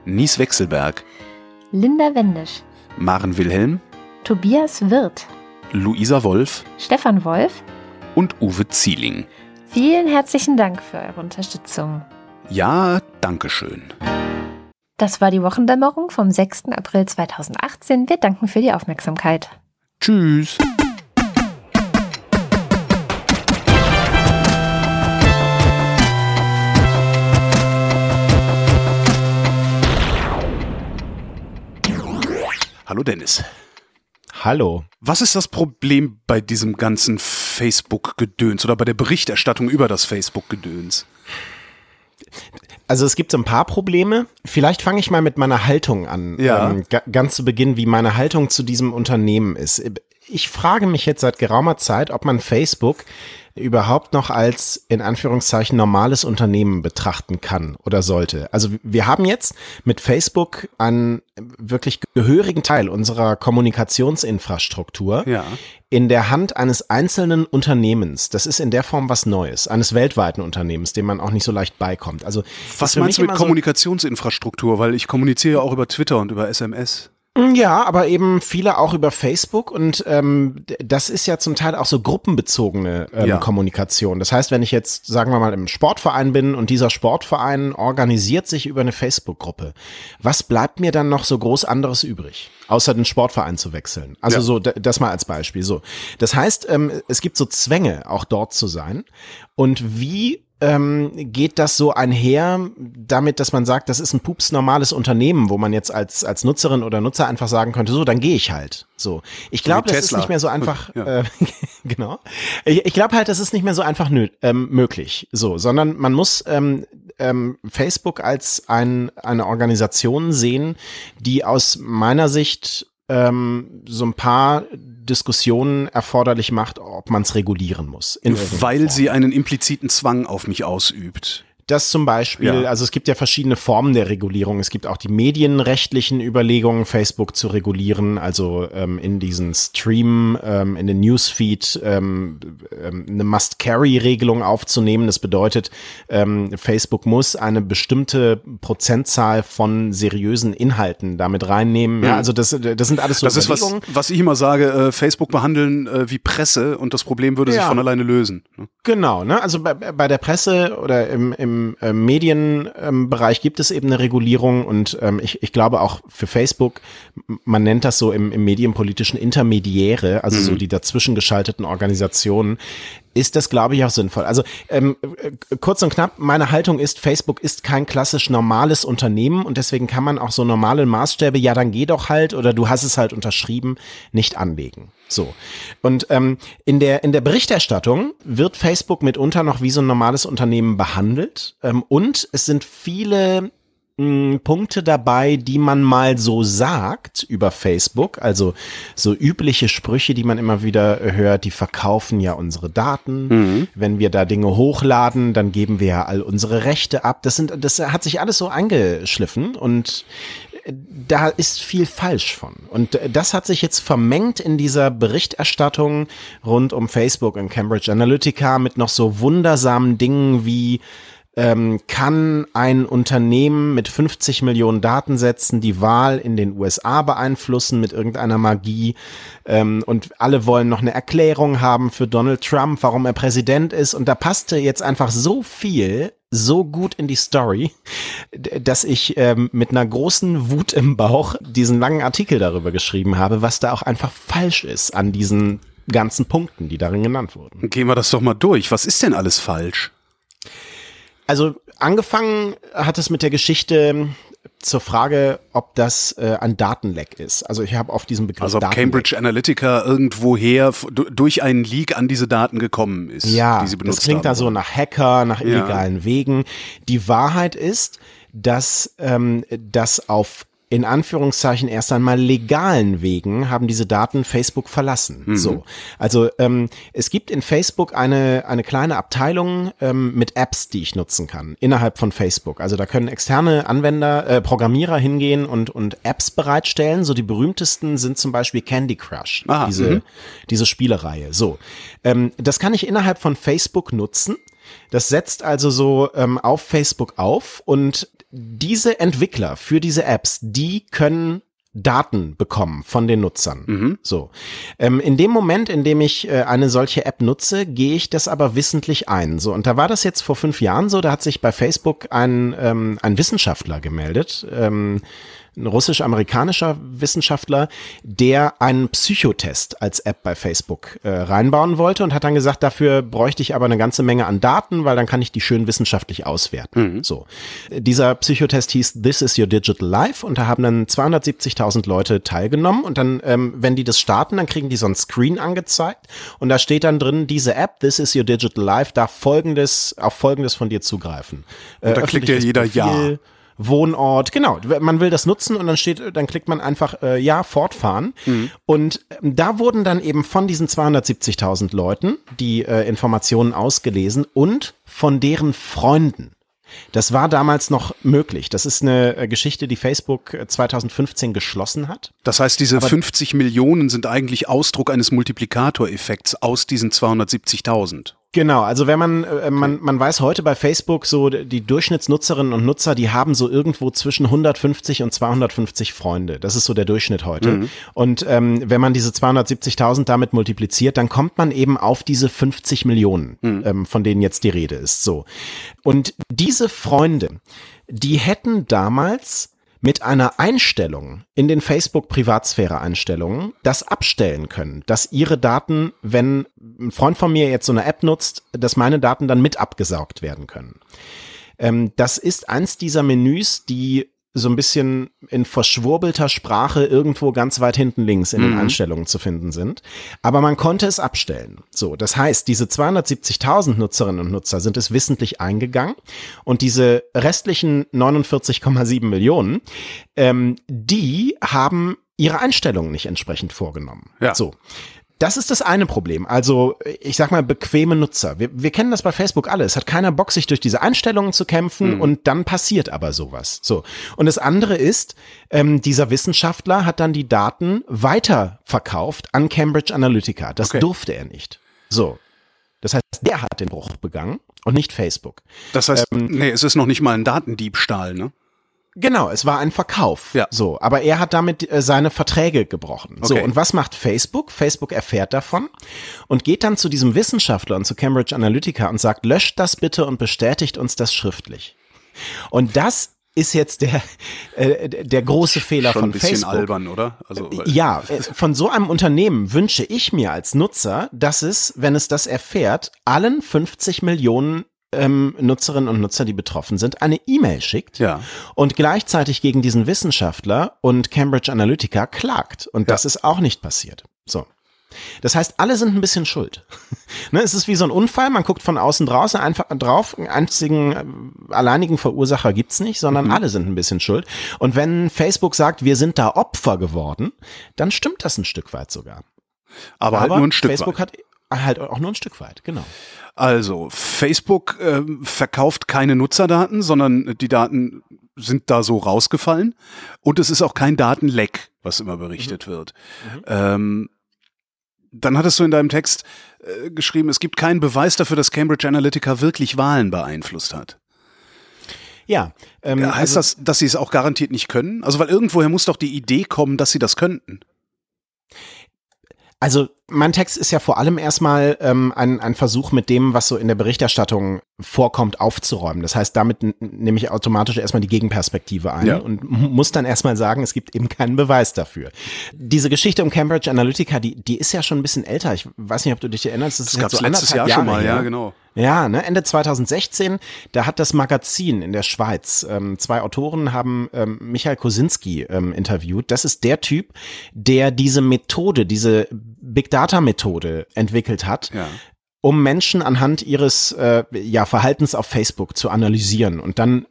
S2: Nies Wechselberg,
S1: Linda Wendisch,
S2: Maren Wilhelm,
S1: Tobias Wirth,
S2: Luisa Wolf.
S1: Stefan Wolf.
S2: und Uwe Zieling.
S1: Vielen herzlichen Dank für eure Unterstützung.
S2: Ja, Dankeschön.
S1: Das war die Wochendämmerung vom 6. April 2018. Wir danken für die Aufmerksamkeit.
S2: Tschüss. Hallo Dennis.
S3: Hallo.
S2: Was ist das Problem bei diesem ganzen Facebook-Gedöns oder bei der Berichterstattung über das Facebook-Gedöns?
S3: Also es gibt so ein paar Probleme. Vielleicht fange ich mal mit meiner Haltung an.
S2: Ja.
S3: Ähm, ga- ganz zu Beginn, wie meine Haltung zu diesem Unternehmen ist. Ich frage mich jetzt seit geraumer Zeit, ob man Facebook überhaupt noch als in Anführungszeichen normales Unternehmen betrachten kann oder sollte. Also wir haben jetzt mit Facebook einen wirklich gehörigen Teil unserer Kommunikationsinfrastruktur
S2: Ja.
S3: in der Hand eines einzelnen Unternehmens. Das ist in der Form was Neues, eines weltweiten Unternehmens, dem man auch nicht so leicht beikommt. Also
S2: Was meinst du mit Kommunikationsinfrastruktur? Weil ich kommuniziere ja auch über Twitter und über SMS.
S3: Ja, aber eben viele auch über Facebook und ähm, das ist ja zum Teil auch so gruppenbezogene ähm,
S2: Ja.
S3: Kommunikation. Das heißt, wenn ich jetzt, sagen wir mal, im Sportverein bin und dieser Sportverein organisiert sich über eine Facebook-Gruppe, was bleibt mir dann noch so groß anderes übrig? Außer den Sportverein zu wechseln. Also
S2: Ja.
S3: so, das mal als Beispiel. So, das heißt, ähm, es gibt so Zwänge, auch dort zu sein. Und wie ähm, geht das so einher damit, dass man sagt, das ist ein pups normales Unternehmen, wo man jetzt als, als Nutzerin oder Nutzer einfach sagen könnte, so, dann gehe ich halt. So. Ich glaube, das ist nicht mehr so einfach,
S2: Ja.
S3: äh, genau. Ich, ich glaube halt, das ist nicht mehr so einfach nö, ähm, möglich. So, sondern man muss ähm, ähm, Facebook als ein, eine Organisation sehen, die aus meiner Sicht ähm, so ein paar Diskussionen erforderlich macht, ob man es regulieren muss.
S2: Weil sie einen impliziten Zwang auf mich ausübt.
S3: Dass zum Beispiel,
S2: Ja.
S3: also es gibt ja verschiedene Formen der Regulierung. Es gibt auch die medienrechtlichen Überlegungen, Facebook zu regulieren, also ähm, in diesen Stream, ähm, in den Newsfeed ähm, ähm, eine Must-Carry-Regelung aufzunehmen. Das bedeutet, ähm, Facebook muss eine bestimmte Prozentzahl von seriösen Inhalten damit reinnehmen. Ja, also das, das sind alles so
S2: Das ist was, was ich immer sage, äh, Facebook behandeln äh, wie Presse und das Problem würde sich
S3: Ja.
S2: von alleine lösen. ne?
S3: Genau, ne? Also bei, bei der Presse oder im, im äh, Medienbereich gibt es eben eine Regulierung und ähm, ich, ich glaube auch für Facebook, man nennt das so im, im medienpolitischen Intermediäre, also so die dazwischen geschalteten Organisationen, ist das, glaube ich, auch sinnvoll. Also ähm, äh, kurz und knapp, meine Haltung ist, Facebook ist kein klassisch normales Unternehmen und deswegen kann man auch so normale Maßstäbe, ja, dann geh doch halt oder du hast es halt unterschrieben, nicht anlegen. So. Und ähm, in, der, in der Berichterstattung wird Facebook mitunter noch wie so ein normales Unternehmen behandelt ähm, und es sind viele mh, Punkte dabei, die man mal so sagt über Facebook, also so übliche Sprüche, die man immer wieder hört, die verkaufen ja unsere Daten. Wenn wir da Dinge hochladen, dann geben wir ja all unsere Rechte ab. Das sind, das hat sich alles so eingeschliffen und da ist viel falsch von. Und äh, das hat sich jetzt vermengt in dieser Berichterstattung rund um Facebook und Cambridge Analytica mit noch so wundersamen Dingen wie ähm, kann ein Unternehmen mit 50 Millionen Datensätzen die Wahl in den USA beeinflussen mit irgendeiner Magie? Ähm, und alle wollen noch eine Erklärung haben für Donald Trump, warum er Präsident ist. Und da passte jetzt einfach so viel so gut in die Story, dass ich ähm, mit einer großen Wut im Bauch diesen langen Artikel darüber geschrieben habe, was da auch einfach falsch ist an diesen ganzen Punkten, die darin genannt wurden.
S2: Gehen wir das doch mal durch. Was ist denn alles falsch?
S3: Also angefangen hat es mit der Geschichte zur Frage, ob das äh, ein Datenleck ist. Also ich habe auf diesen Begriff
S2: Also ob
S3: Datenleck
S2: Cambridge Analytica irgendwoher durch einen Leak an diese Daten gekommen ist,
S3: Ja,
S2: die sie benutzt
S3: das klingt da
S2: haben.
S3: so nach Hacker, nach illegalen Wegen. Die Wahrheit ist, dass ähm, das auf in Anführungszeichen erst einmal legalen Wegen haben diese Daten Facebook verlassen. So, also ähm, es gibt in Facebook eine eine kleine Abteilung ähm, mit Apps, die ich nutzen kann innerhalb von Facebook. Also da können externe Anwender, äh, Programmierer hingehen und und Apps bereitstellen. So die berühmtesten sind zum Beispiel Candy Crush,
S2: Ah,
S3: diese
S2: mhm.
S3: diese Spielereihe. So, ähm, das kann ich innerhalb von Facebook nutzen. Das setzt also so ähm, auf Facebook auf und diese Entwickler für diese Apps, die können Daten bekommen von den Nutzern. So. Ähm, in dem Moment, in dem ich äh, eine solche App nutze, gehe ich das aber wissentlich ein. So. Und da war das jetzt vor fünf Jahren so, da hat sich bei Facebook ein, ähm, ein Wissenschaftler gemeldet, ähm, ein russisch-amerikanischer Wissenschaftler, der einen Psychotest als App bei Facebook äh, reinbauen wollte und hat dann gesagt, dafür bräuchte ich aber eine ganze Menge an Daten, weil dann kann ich die schön wissenschaftlich auswerten. So. Dieser Psychotest hieß This is your digital life und da haben dann 270.000 Leute teilgenommen und dann, ähm, wenn die das starten, dann kriegen die so ein Screen angezeigt und da steht dann drin, diese App, This is your digital life, darf folgendes, auf folgendes von dir zugreifen. Äh,
S2: da klickt ja jeder Ja.
S3: Wohnort, genau. Man will das nutzen und dann steht, dann klickt man einfach äh, ja fortfahren. Und ähm, da wurden dann eben von diesen 270.000 Leuten die äh, Informationen ausgelesen und von deren Freunden. Das war damals noch möglich. Das ist eine äh, Geschichte, die Facebook äh, 2015 geschlossen hat.
S2: Das heißt, diese 50 Millionen sind eigentlich Ausdruck eines Multiplikatoreffekts aus diesen 270.000.
S3: Genau, also wenn man, äh, man, man weiß heute bei Facebook so, die Durchschnittsnutzerinnen und Nutzer, die haben so irgendwo zwischen 150 und 250 Freunde. Das ist so der Durchschnitt heute. Und ähm, wenn man diese 270.000 damit multipliziert, dann kommt man eben auf diese 50 Millionen, ähm, von denen jetzt die Rede ist. So. Und diese Freunde, die hätten damals mit einer Einstellung in den Facebook-Privatsphäre-Einstellungen das abstellen können, dass ihre Daten, wenn ein Freund von mir jetzt so eine App nutzt, dass meine Daten dann mit abgesaugt werden können. Ähm, das ist eins dieser Menüs, die so ein bisschen in verschwurbelter Sprache irgendwo ganz weit hinten links in den Einstellungen zu finden sind. Aber man konnte es abstellen. So, das heißt, diese 270.000 Nutzerinnen und Nutzer sind es wissentlich eingegangen und diese restlichen 49,7 Millionen, ähm, die haben ihre Einstellungen nicht entsprechend vorgenommen.
S2: Ja.
S3: So. Das ist das eine Problem. Also ich sag mal bequeme Nutzer. Wir, wir kennen das bei Facebook alle. Es hat keiner Bock, sich durch diese Einstellungen zu kämpfen mhm. und dann passiert aber sowas. So. Und das andere ist, ähm, dieser Wissenschaftler hat dann die Daten weiterverkauft an Cambridge Analytica. Das okay. durfte er nicht. So. Das heißt, der hat den Bruch begangen und nicht Facebook.
S2: Das heißt, ähm, nee, es ist noch nicht mal ein Datendiebstahl, ne?
S3: Genau, es war ein Verkauf. Ja. So, aber er hat damit äh, seine Verträge gebrochen. Okay. So, und was macht Facebook? Facebook erfährt davon und geht dann zu diesem Wissenschaftler und zu Cambridge Analytica und sagt, löscht das bitte und bestätigt uns das schriftlich. Und das ist jetzt der äh, der große Fehler
S2: Schon
S3: von
S2: ein bisschen
S3: Facebook.
S2: albern, oder?
S3: Also ja, äh, von so einem Unternehmen wünsche ich mir als Nutzer, dass es, wenn es das erfährt, allen 50 Millionen ähm, Nutzerinnen und Nutzer, die betroffen sind, eine E-Mail schickt
S2: ja.
S3: und gleichzeitig gegen diesen Wissenschaftler und Cambridge Analytica klagt. Und das ist auch nicht passiert. So. Das heißt, alle sind ein bisschen schuld. ne, es ist wie so ein Unfall, man guckt von außen draußen einfach drauf, einen einzigen äh, alleinigen Verursacher gibt's nicht, sondern mhm. alle sind ein bisschen schuld. Und wenn Facebook sagt, wir sind da Opfer geworden, dann stimmt das ein Stück weit sogar.
S2: Aber, Aber halt nur ein Stück
S3: Facebook
S2: weit.
S3: hat halt auch nur ein Stück weit, genau.
S2: Also, Facebook äh, verkauft keine Nutzerdaten, sondern die Daten sind da so rausgefallen. Und es ist auch kein Datenleck, was immer berichtet mhm. wird. Mhm. Ähm, dann hattest du in deinem Text äh, geschrieben, es gibt keinen Beweis dafür, dass Cambridge Analytica wirklich Wahlen beeinflusst hat.
S3: Ja.
S2: Ähm, heißt also, das, dass sie es auch garantiert nicht können? Also, weil irgendwoher muss doch die Idee kommen, dass sie das könnten.
S3: Also mein Text ist ja vor allem erstmal ähm, ein, ein Versuch, mit dem, was so in der Berichterstattung vorkommt, aufzuräumen. Das heißt, damit nehme ich automatisch erstmal die Gegenperspektive ein ja. und muss dann erstmal sagen, es gibt eben keinen Beweis dafür. Diese Geschichte um Cambridge Analytica, die, die ist ja schon ein bisschen älter. Ich weiß nicht, ob du dich erinnerst.
S2: Das, das gab es so letztes Jahr Jahre schon mal, her. ja, genau.
S3: Ja, ne, Ende 2016, da hat das Magazin in der Schweiz, ähm, zwei Autoren haben ähm, Michael Kosinski ähm, interviewt. Das ist der Typ, der diese Methode, diese Big Data Methode entwickelt hat, ja. Um Menschen anhand ihres äh, ja, Verhaltens auf Facebook zu analysieren. Und dann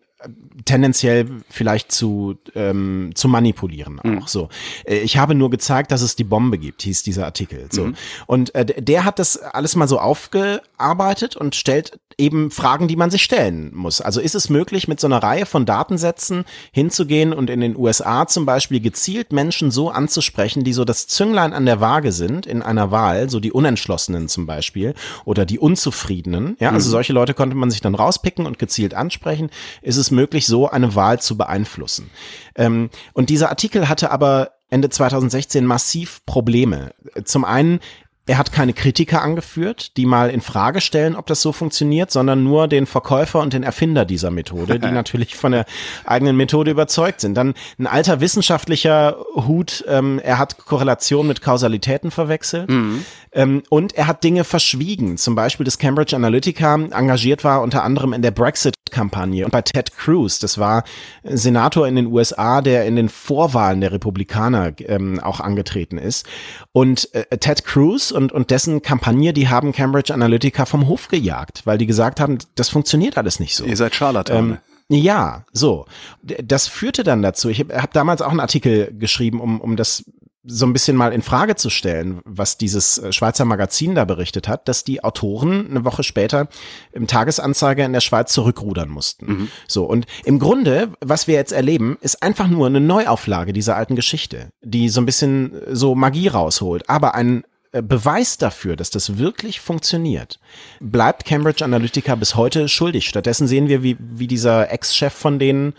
S3: tendenziell vielleicht zu ähm, zu manipulieren auch mhm. so. Äh, ich habe nur gezeigt, dass es die Bombe gibt, hieß dieser Artikel. So mhm. und äh, der hat das alles mal so aufgearbeitet und stellt eben Fragen, die man sich stellen muss. Also ist es möglich, mit so einer Reihe von Datensätzen hinzugehen und in den USA zum Beispiel gezielt Menschen so anzusprechen, die so das Zünglein an der Waage sind in einer Wahl, so die Unentschlossenen zum Beispiel oder die Unzufriedenen. Ja, also mhm. solche Leute konnte man sich dann rauspicken und gezielt ansprechen. Ist es möglich, so eine Wahl zu beeinflussen? Ähm, und dieser Artikel hatte aber Ende 2016 massiv Probleme. Zum einen er hat keine Kritiker angeführt, die mal in Frage stellen, ob das so funktioniert, sondern nur den Verkäufer und den Erfinder dieser Methode, die natürlich von der eigenen Methode überzeugt sind. Dann ein alter wissenschaftlicher Hut, ähm, er hat Korrelation mit Kausalitäten verwechselt. Mhm. Ähm, und er hat Dinge verschwiegen. Zum Beispiel, dass Cambridge Analytica engagiert war, unter anderem in der Brexit-Kampagne. Und bei Ted Cruz, das war Senator in den USA, der in den Vorwahlen der Republikaner ähm, auch angetreten ist. Und äh, Ted Cruz und, und dessen Kampagne, die haben Cambridge Analytica vom Hof gejagt, weil die gesagt haben, das funktioniert alles nicht so.
S2: Ihr seid Scharlatane. Ähm,
S3: ja, so. Das führte dann dazu. Ich habe hab damals auch einen Artikel geschrieben, um, um das so ein bisschen mal in Frage zu stellen, was dieses äh, Schweizer Magazin da berichtet hat, dass die Autoren eine Woche später im Tagesanzeiger in der Schweiz zurückrudern mussten. Mhm. So und im Grunde, was wir jetzt erleben, ist einfach nur eine Neuauflage dieser alten Geschichte, die so ein bisschen äh, so Magie rausholt, aber ein Beweis dafür, dass das wirklich funktioniert, bleibt Cambridge Analytica bis heute schuldig. Stattdessen sehen wir, wie, wie dieser Ex-Chef von denen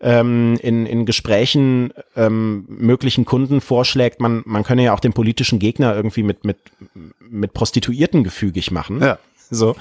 S3: ähm, in, in Gesprächen ähm, möglichen Kunden vorschlägt, man, man könne ja auch den politischen Gegner irgendwie mit, mit, mit Prostituierten gefügig machen. Ja. So.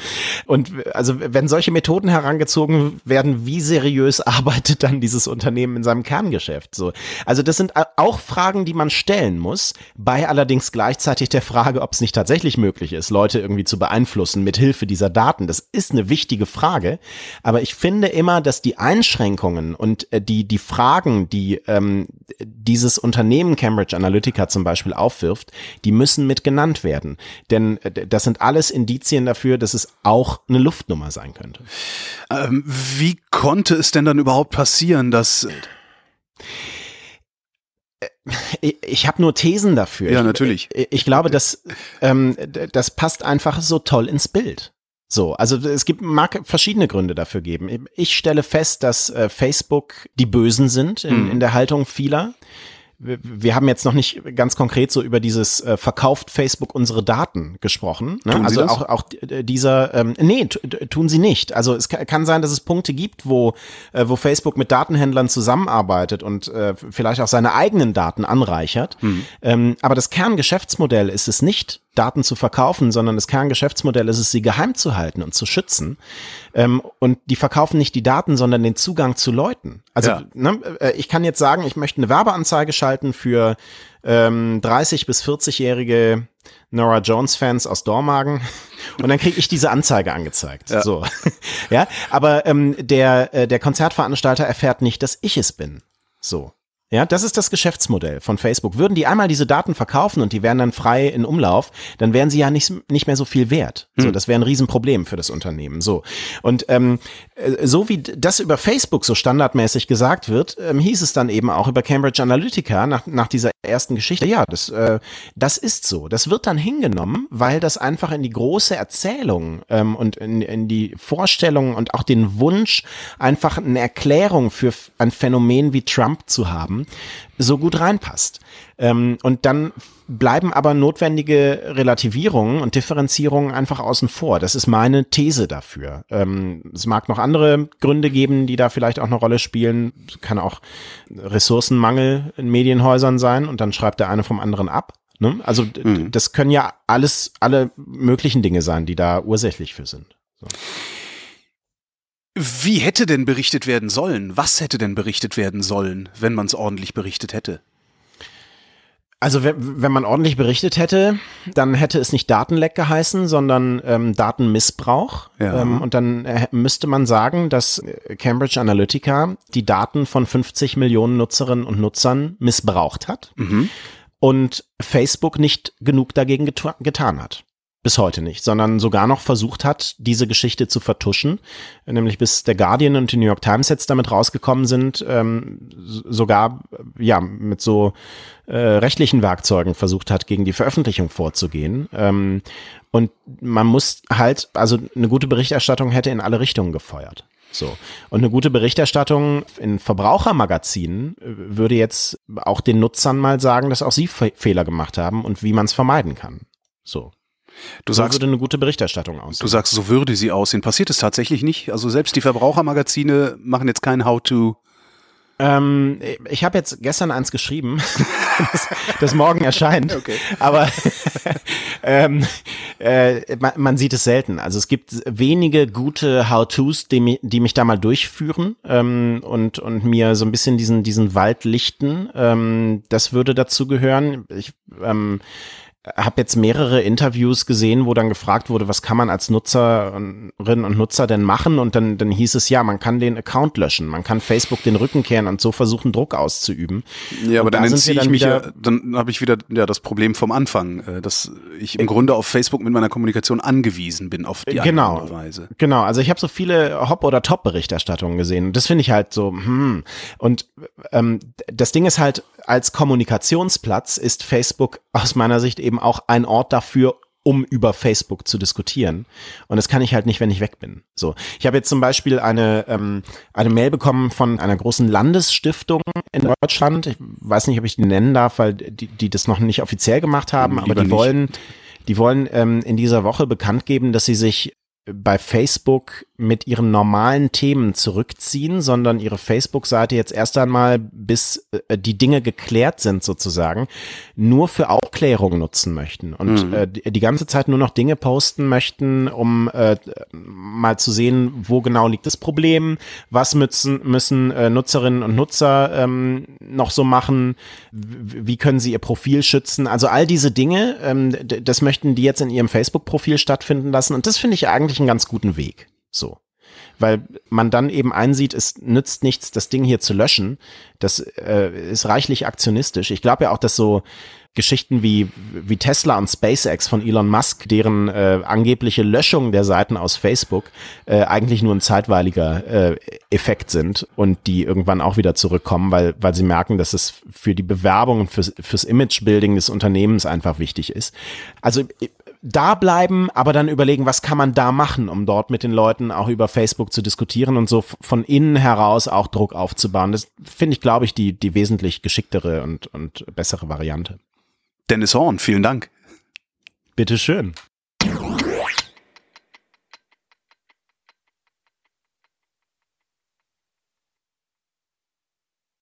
S3: Und also wenn solche Methoden herangezogen werden, wie seriös arbeitet dann dieses Unternehmen in seinem Kerngeschäft? So. Also das sind auch Fragen, die man stellen muss, bei allerdings gleichzeitig der Frage, ob es nicht tatsächlich möglich ist, Leute irgendwie zu beeinflussen mit Hilfe dieser Daten. Das ist eine wichtige Frage. Aber ich finde immer, dass die Einschränkungen und äh, die, die Fragen, die ähm, dieses Unternehmen Cambridge Analytica zum Beispiel aufwirft, die müssen mit genannt werden. Denn äh, das sind alles Indizien dafür, dass es auch eine Luftnummer sein könnte.
S2: Ähm, wie konnte es denn dann überhaupt passieren, dass
S3: ich, ich habe nur Thesen dafür.
S2: Ja,
S3: ich,
S2: natürlich.
S3: Ich, ich glaube, dass ähm, das passt einfach so toll ins Bild. So, also es gibt mag verschiedene Gründe dafür geben. Ich stelle fest, dass äh, Facebook die Bösen sind in,
S2: Mhm.
S3: in der Haltung vieler. Wir, haben jetzt noch nicht ganz konkret so über dieses äh, verkauft Facebook unsere Daten gesprochen. Ne?
S2: Tun Sie
S3: also
S2: das?
S3: auch auch dieser ähm, nee tun sie nicht. Also es ka- kann sein, dass es Punkte gibt, wo äh, wo Facebook mit Datenhändlern zusammenarbeitet und äh, vielleicht auch seine eigenen Daten anreichert.
S2: Hm.
S3: Ähm, aber das Kerngeschäftsmodell ist es nicht, Daten zu verkaufen, sondern das Kerngeschäftsmodell ist es, sie geheim zu halten und zu schützen. Ähm, und die verkaufen nicht die Daten, sondern den Zugang zu Leuten. Also
S2: Ja.
S3: ne, äh, ich kann jetzt sagen, ich möchte eine Werbeanzeige schalten für ähm, 30 bis 40-jährige Nora Jones Fans aus Dormagen und dann kriege ich diese Anzeige angezeigt.
S2: Ja.
S3: So, ja, aber ähm, der äh, der Konzertveranstalter erfährt nicht, dass ich es bin. So. Ja, das ist das Geschäftsmodell von Facebook. Würden die einmal diese Daten verkaufen und die wären dann frei in Umlauf, dann wären sie ja nicht, nicht mehr so viel wert. So, das wäre ein Riesenproblem für das Unternehmen. So. Und ähm, äh, so wie das über Facebook so standardmäßig gesagt wird, ähm, hieß es dann eben auch über Cambridge Analytica nach, nach dieser ersten Geschichte, ja, das, äh, das ist so. Das wird dann hingenommen, weil das einfach in die große Erzählung ähm, und in, in die Vorstellung und auch den Wunsch, einfach eine Erklärung für ein Phänomen wie Trump zu haben, so gut reinpasst. Ähm, und dann bleiben aber notwendige Relativierungen und Differenzierungen einfach außen vor. Das ist meine These dafür. Ähm, es mag noch andere Gründe geben, die da vielleicht auch eine Rolle spielen. Es kann auch Ressourcenmangel in Medienhäusern sein und dann schreibt der eine vom anderen ab. Ne? Also d- das können ja alles, alle möglichen Dinge sein, die da ursächlich für sind. So.
S2: Wie hätte denn berichtet werden sollen? Was hätte denn berichtet werden sollen, wenn man es ordentlich berichtet hätte?
S3: Also wenn, man ordentlich berichtet hätte, dann hätte es nicht Datenleck geheißen, sondern ähm, Datenmissbrauch.
S2: Ja.
S3: Ähm, und dann äh, müsste man sagen, dass äh, Cambridge Analytica die Daten von 50 Millionen Nutzerinnen und Nutzern missbraucht hat und Facebook nicht genug dagegen getan hat. Bis heute nicht, sondern sogar noch versucht hat, diese Geschichte zu vertuschen. Nämlich bis der Guardian und die New York Times jetzt damit rausgekommen sind, ähm, sogar äh, ja mit so äh, rechtlichen Werkzeugen versucht hat, gegen die Veröffentlichung vorzugehen. Ähm, und man muss halt, also eine gute Berichterstattung hätte in alle Richtungen gefeuert. So. Und eine gute Berichterstattung in Verbrauchermagazinen äh, würde jetzt auch den Nutzern mal sagen, dass auch sie Fe Fehler gemacht haben und wie man es vermeiden kann. So.
S2: Du
S3: So
S2: sagst,
S3: würde eine gute Berichterstattung
S2: du
S3: aussehen.
S2: sagst, so würde sie aussehen. Passiert es tatsächlich nicht? Also selbst die Verbrauchermagazine machen jetzt kein How-to.
S3: Ähm, ich habe jetzt gestern eins geschrieben, das, das morgen erscheint.
S2: Okay.
S3: Aber ähm, äh, man, man sieht es selten. Also es gibt wenige gute How-Tos, die, die mich da mal durchführen ähm, und, und mir so ein bisschen diesen, diesen Wald lichten. Ähm, das würde dazu gehören. Ich ähm, habe jetzt mehrere Interviews gesehen, wo dann gefragt wurde, was kann man als Nutzerin und Nutzer denn machen? Und dann, dann hieß es, ja, man kann den Account löschen, man kann Facebook den Rücken kehren und so versuchen, Druck auszuüben.
S2: Ja, aber
S3: Und da
S2: dann
S3: sind
S2: entziehe ich mich ja, dann habe ich wieder ja das Problem vom Anfang, äh, dass ich im Grunde auf Facebook mit meiner Kommunikation angewiesen bin auf die
S3: Genau.
S2: andere Weise.
S3: Genau, also ich habe so viele Hop- oder Top-Berichterstattungen gesehen. Und das finde ich halt so, hm. Und ähm, das Ding ist halt, als Kommunikationsplatz ist Facebook aus meiner Sicht eben auch ein Ort dafür, um über Facebook zu diskutieren. Und das kann ich halt nicht, wenn ich weg bin. So, ich habe jetzt zum Beispiel eine ähm, eine Mail bekommen von einer großen Landesstiftung in Deutschland. Ich weiß nicht, ob ich die nennen darf, weil die, die das noch nicht offiziell gemacht haben,
S2: Lieber
S3: aber die
S2: nicht.
S3: wollen die wollen ähm, in dieser Woche bekannt geben, dass sie sich bei Facebook mit ihren normalen Themen zurückziehen, sondern ihre Facebook-Seite jetzt erst einmal, bis äh, die Dinge geklärt sind sozusagen, nur für Aufklärung nutzen möchten und
S2: Mhm.
S3: äh, die, die ganze Zeit nur noch Dinge posten möchten, um äh, mal zu sehen, wo genau liegt das Problem, was müssen, müssen Nutzerinnen und Nutzer ähm, noch so machen, wie können sie ihr Profil schützen, also all diese Dinge, ähm, das möchten die jetzt in ihrem Facebook-Profil stattfinden lassen und das finde ich eigentlich einen ganz guten Weg. So. weil man dann eben einsieht, es nützt nichts, das Ding hier zu löschen. Das äh, ist reichlich aktionistisch. Ich glaube ja auch, dass so Geschichten wie, wie Tesla und SpaceX von Elon Musk, deren äh, angebliche Löschung der Seiten aus Facebook äh, eigentlich nur ein zeitweiliger äh, Effekt sind und die irgendwann auch wieder zurückkommen, weil, weil sie merken, dass es für die Bewerbung und fürs, fürs Imagebuilding des Unternehmens einfach wichtig ist. Also da bleiben, aber dann überlegen, was kann man da machen, um dort mit den Leuten auch über Facebook zu diskutieren und so von innen heraus auch Druck aufzubauen. Das finde ich, glaube ich, die, die wesentlich geschicktere und, und bessere Variante.
S2: Dennis Horn, vielen Dank.
S3: Bitteschön.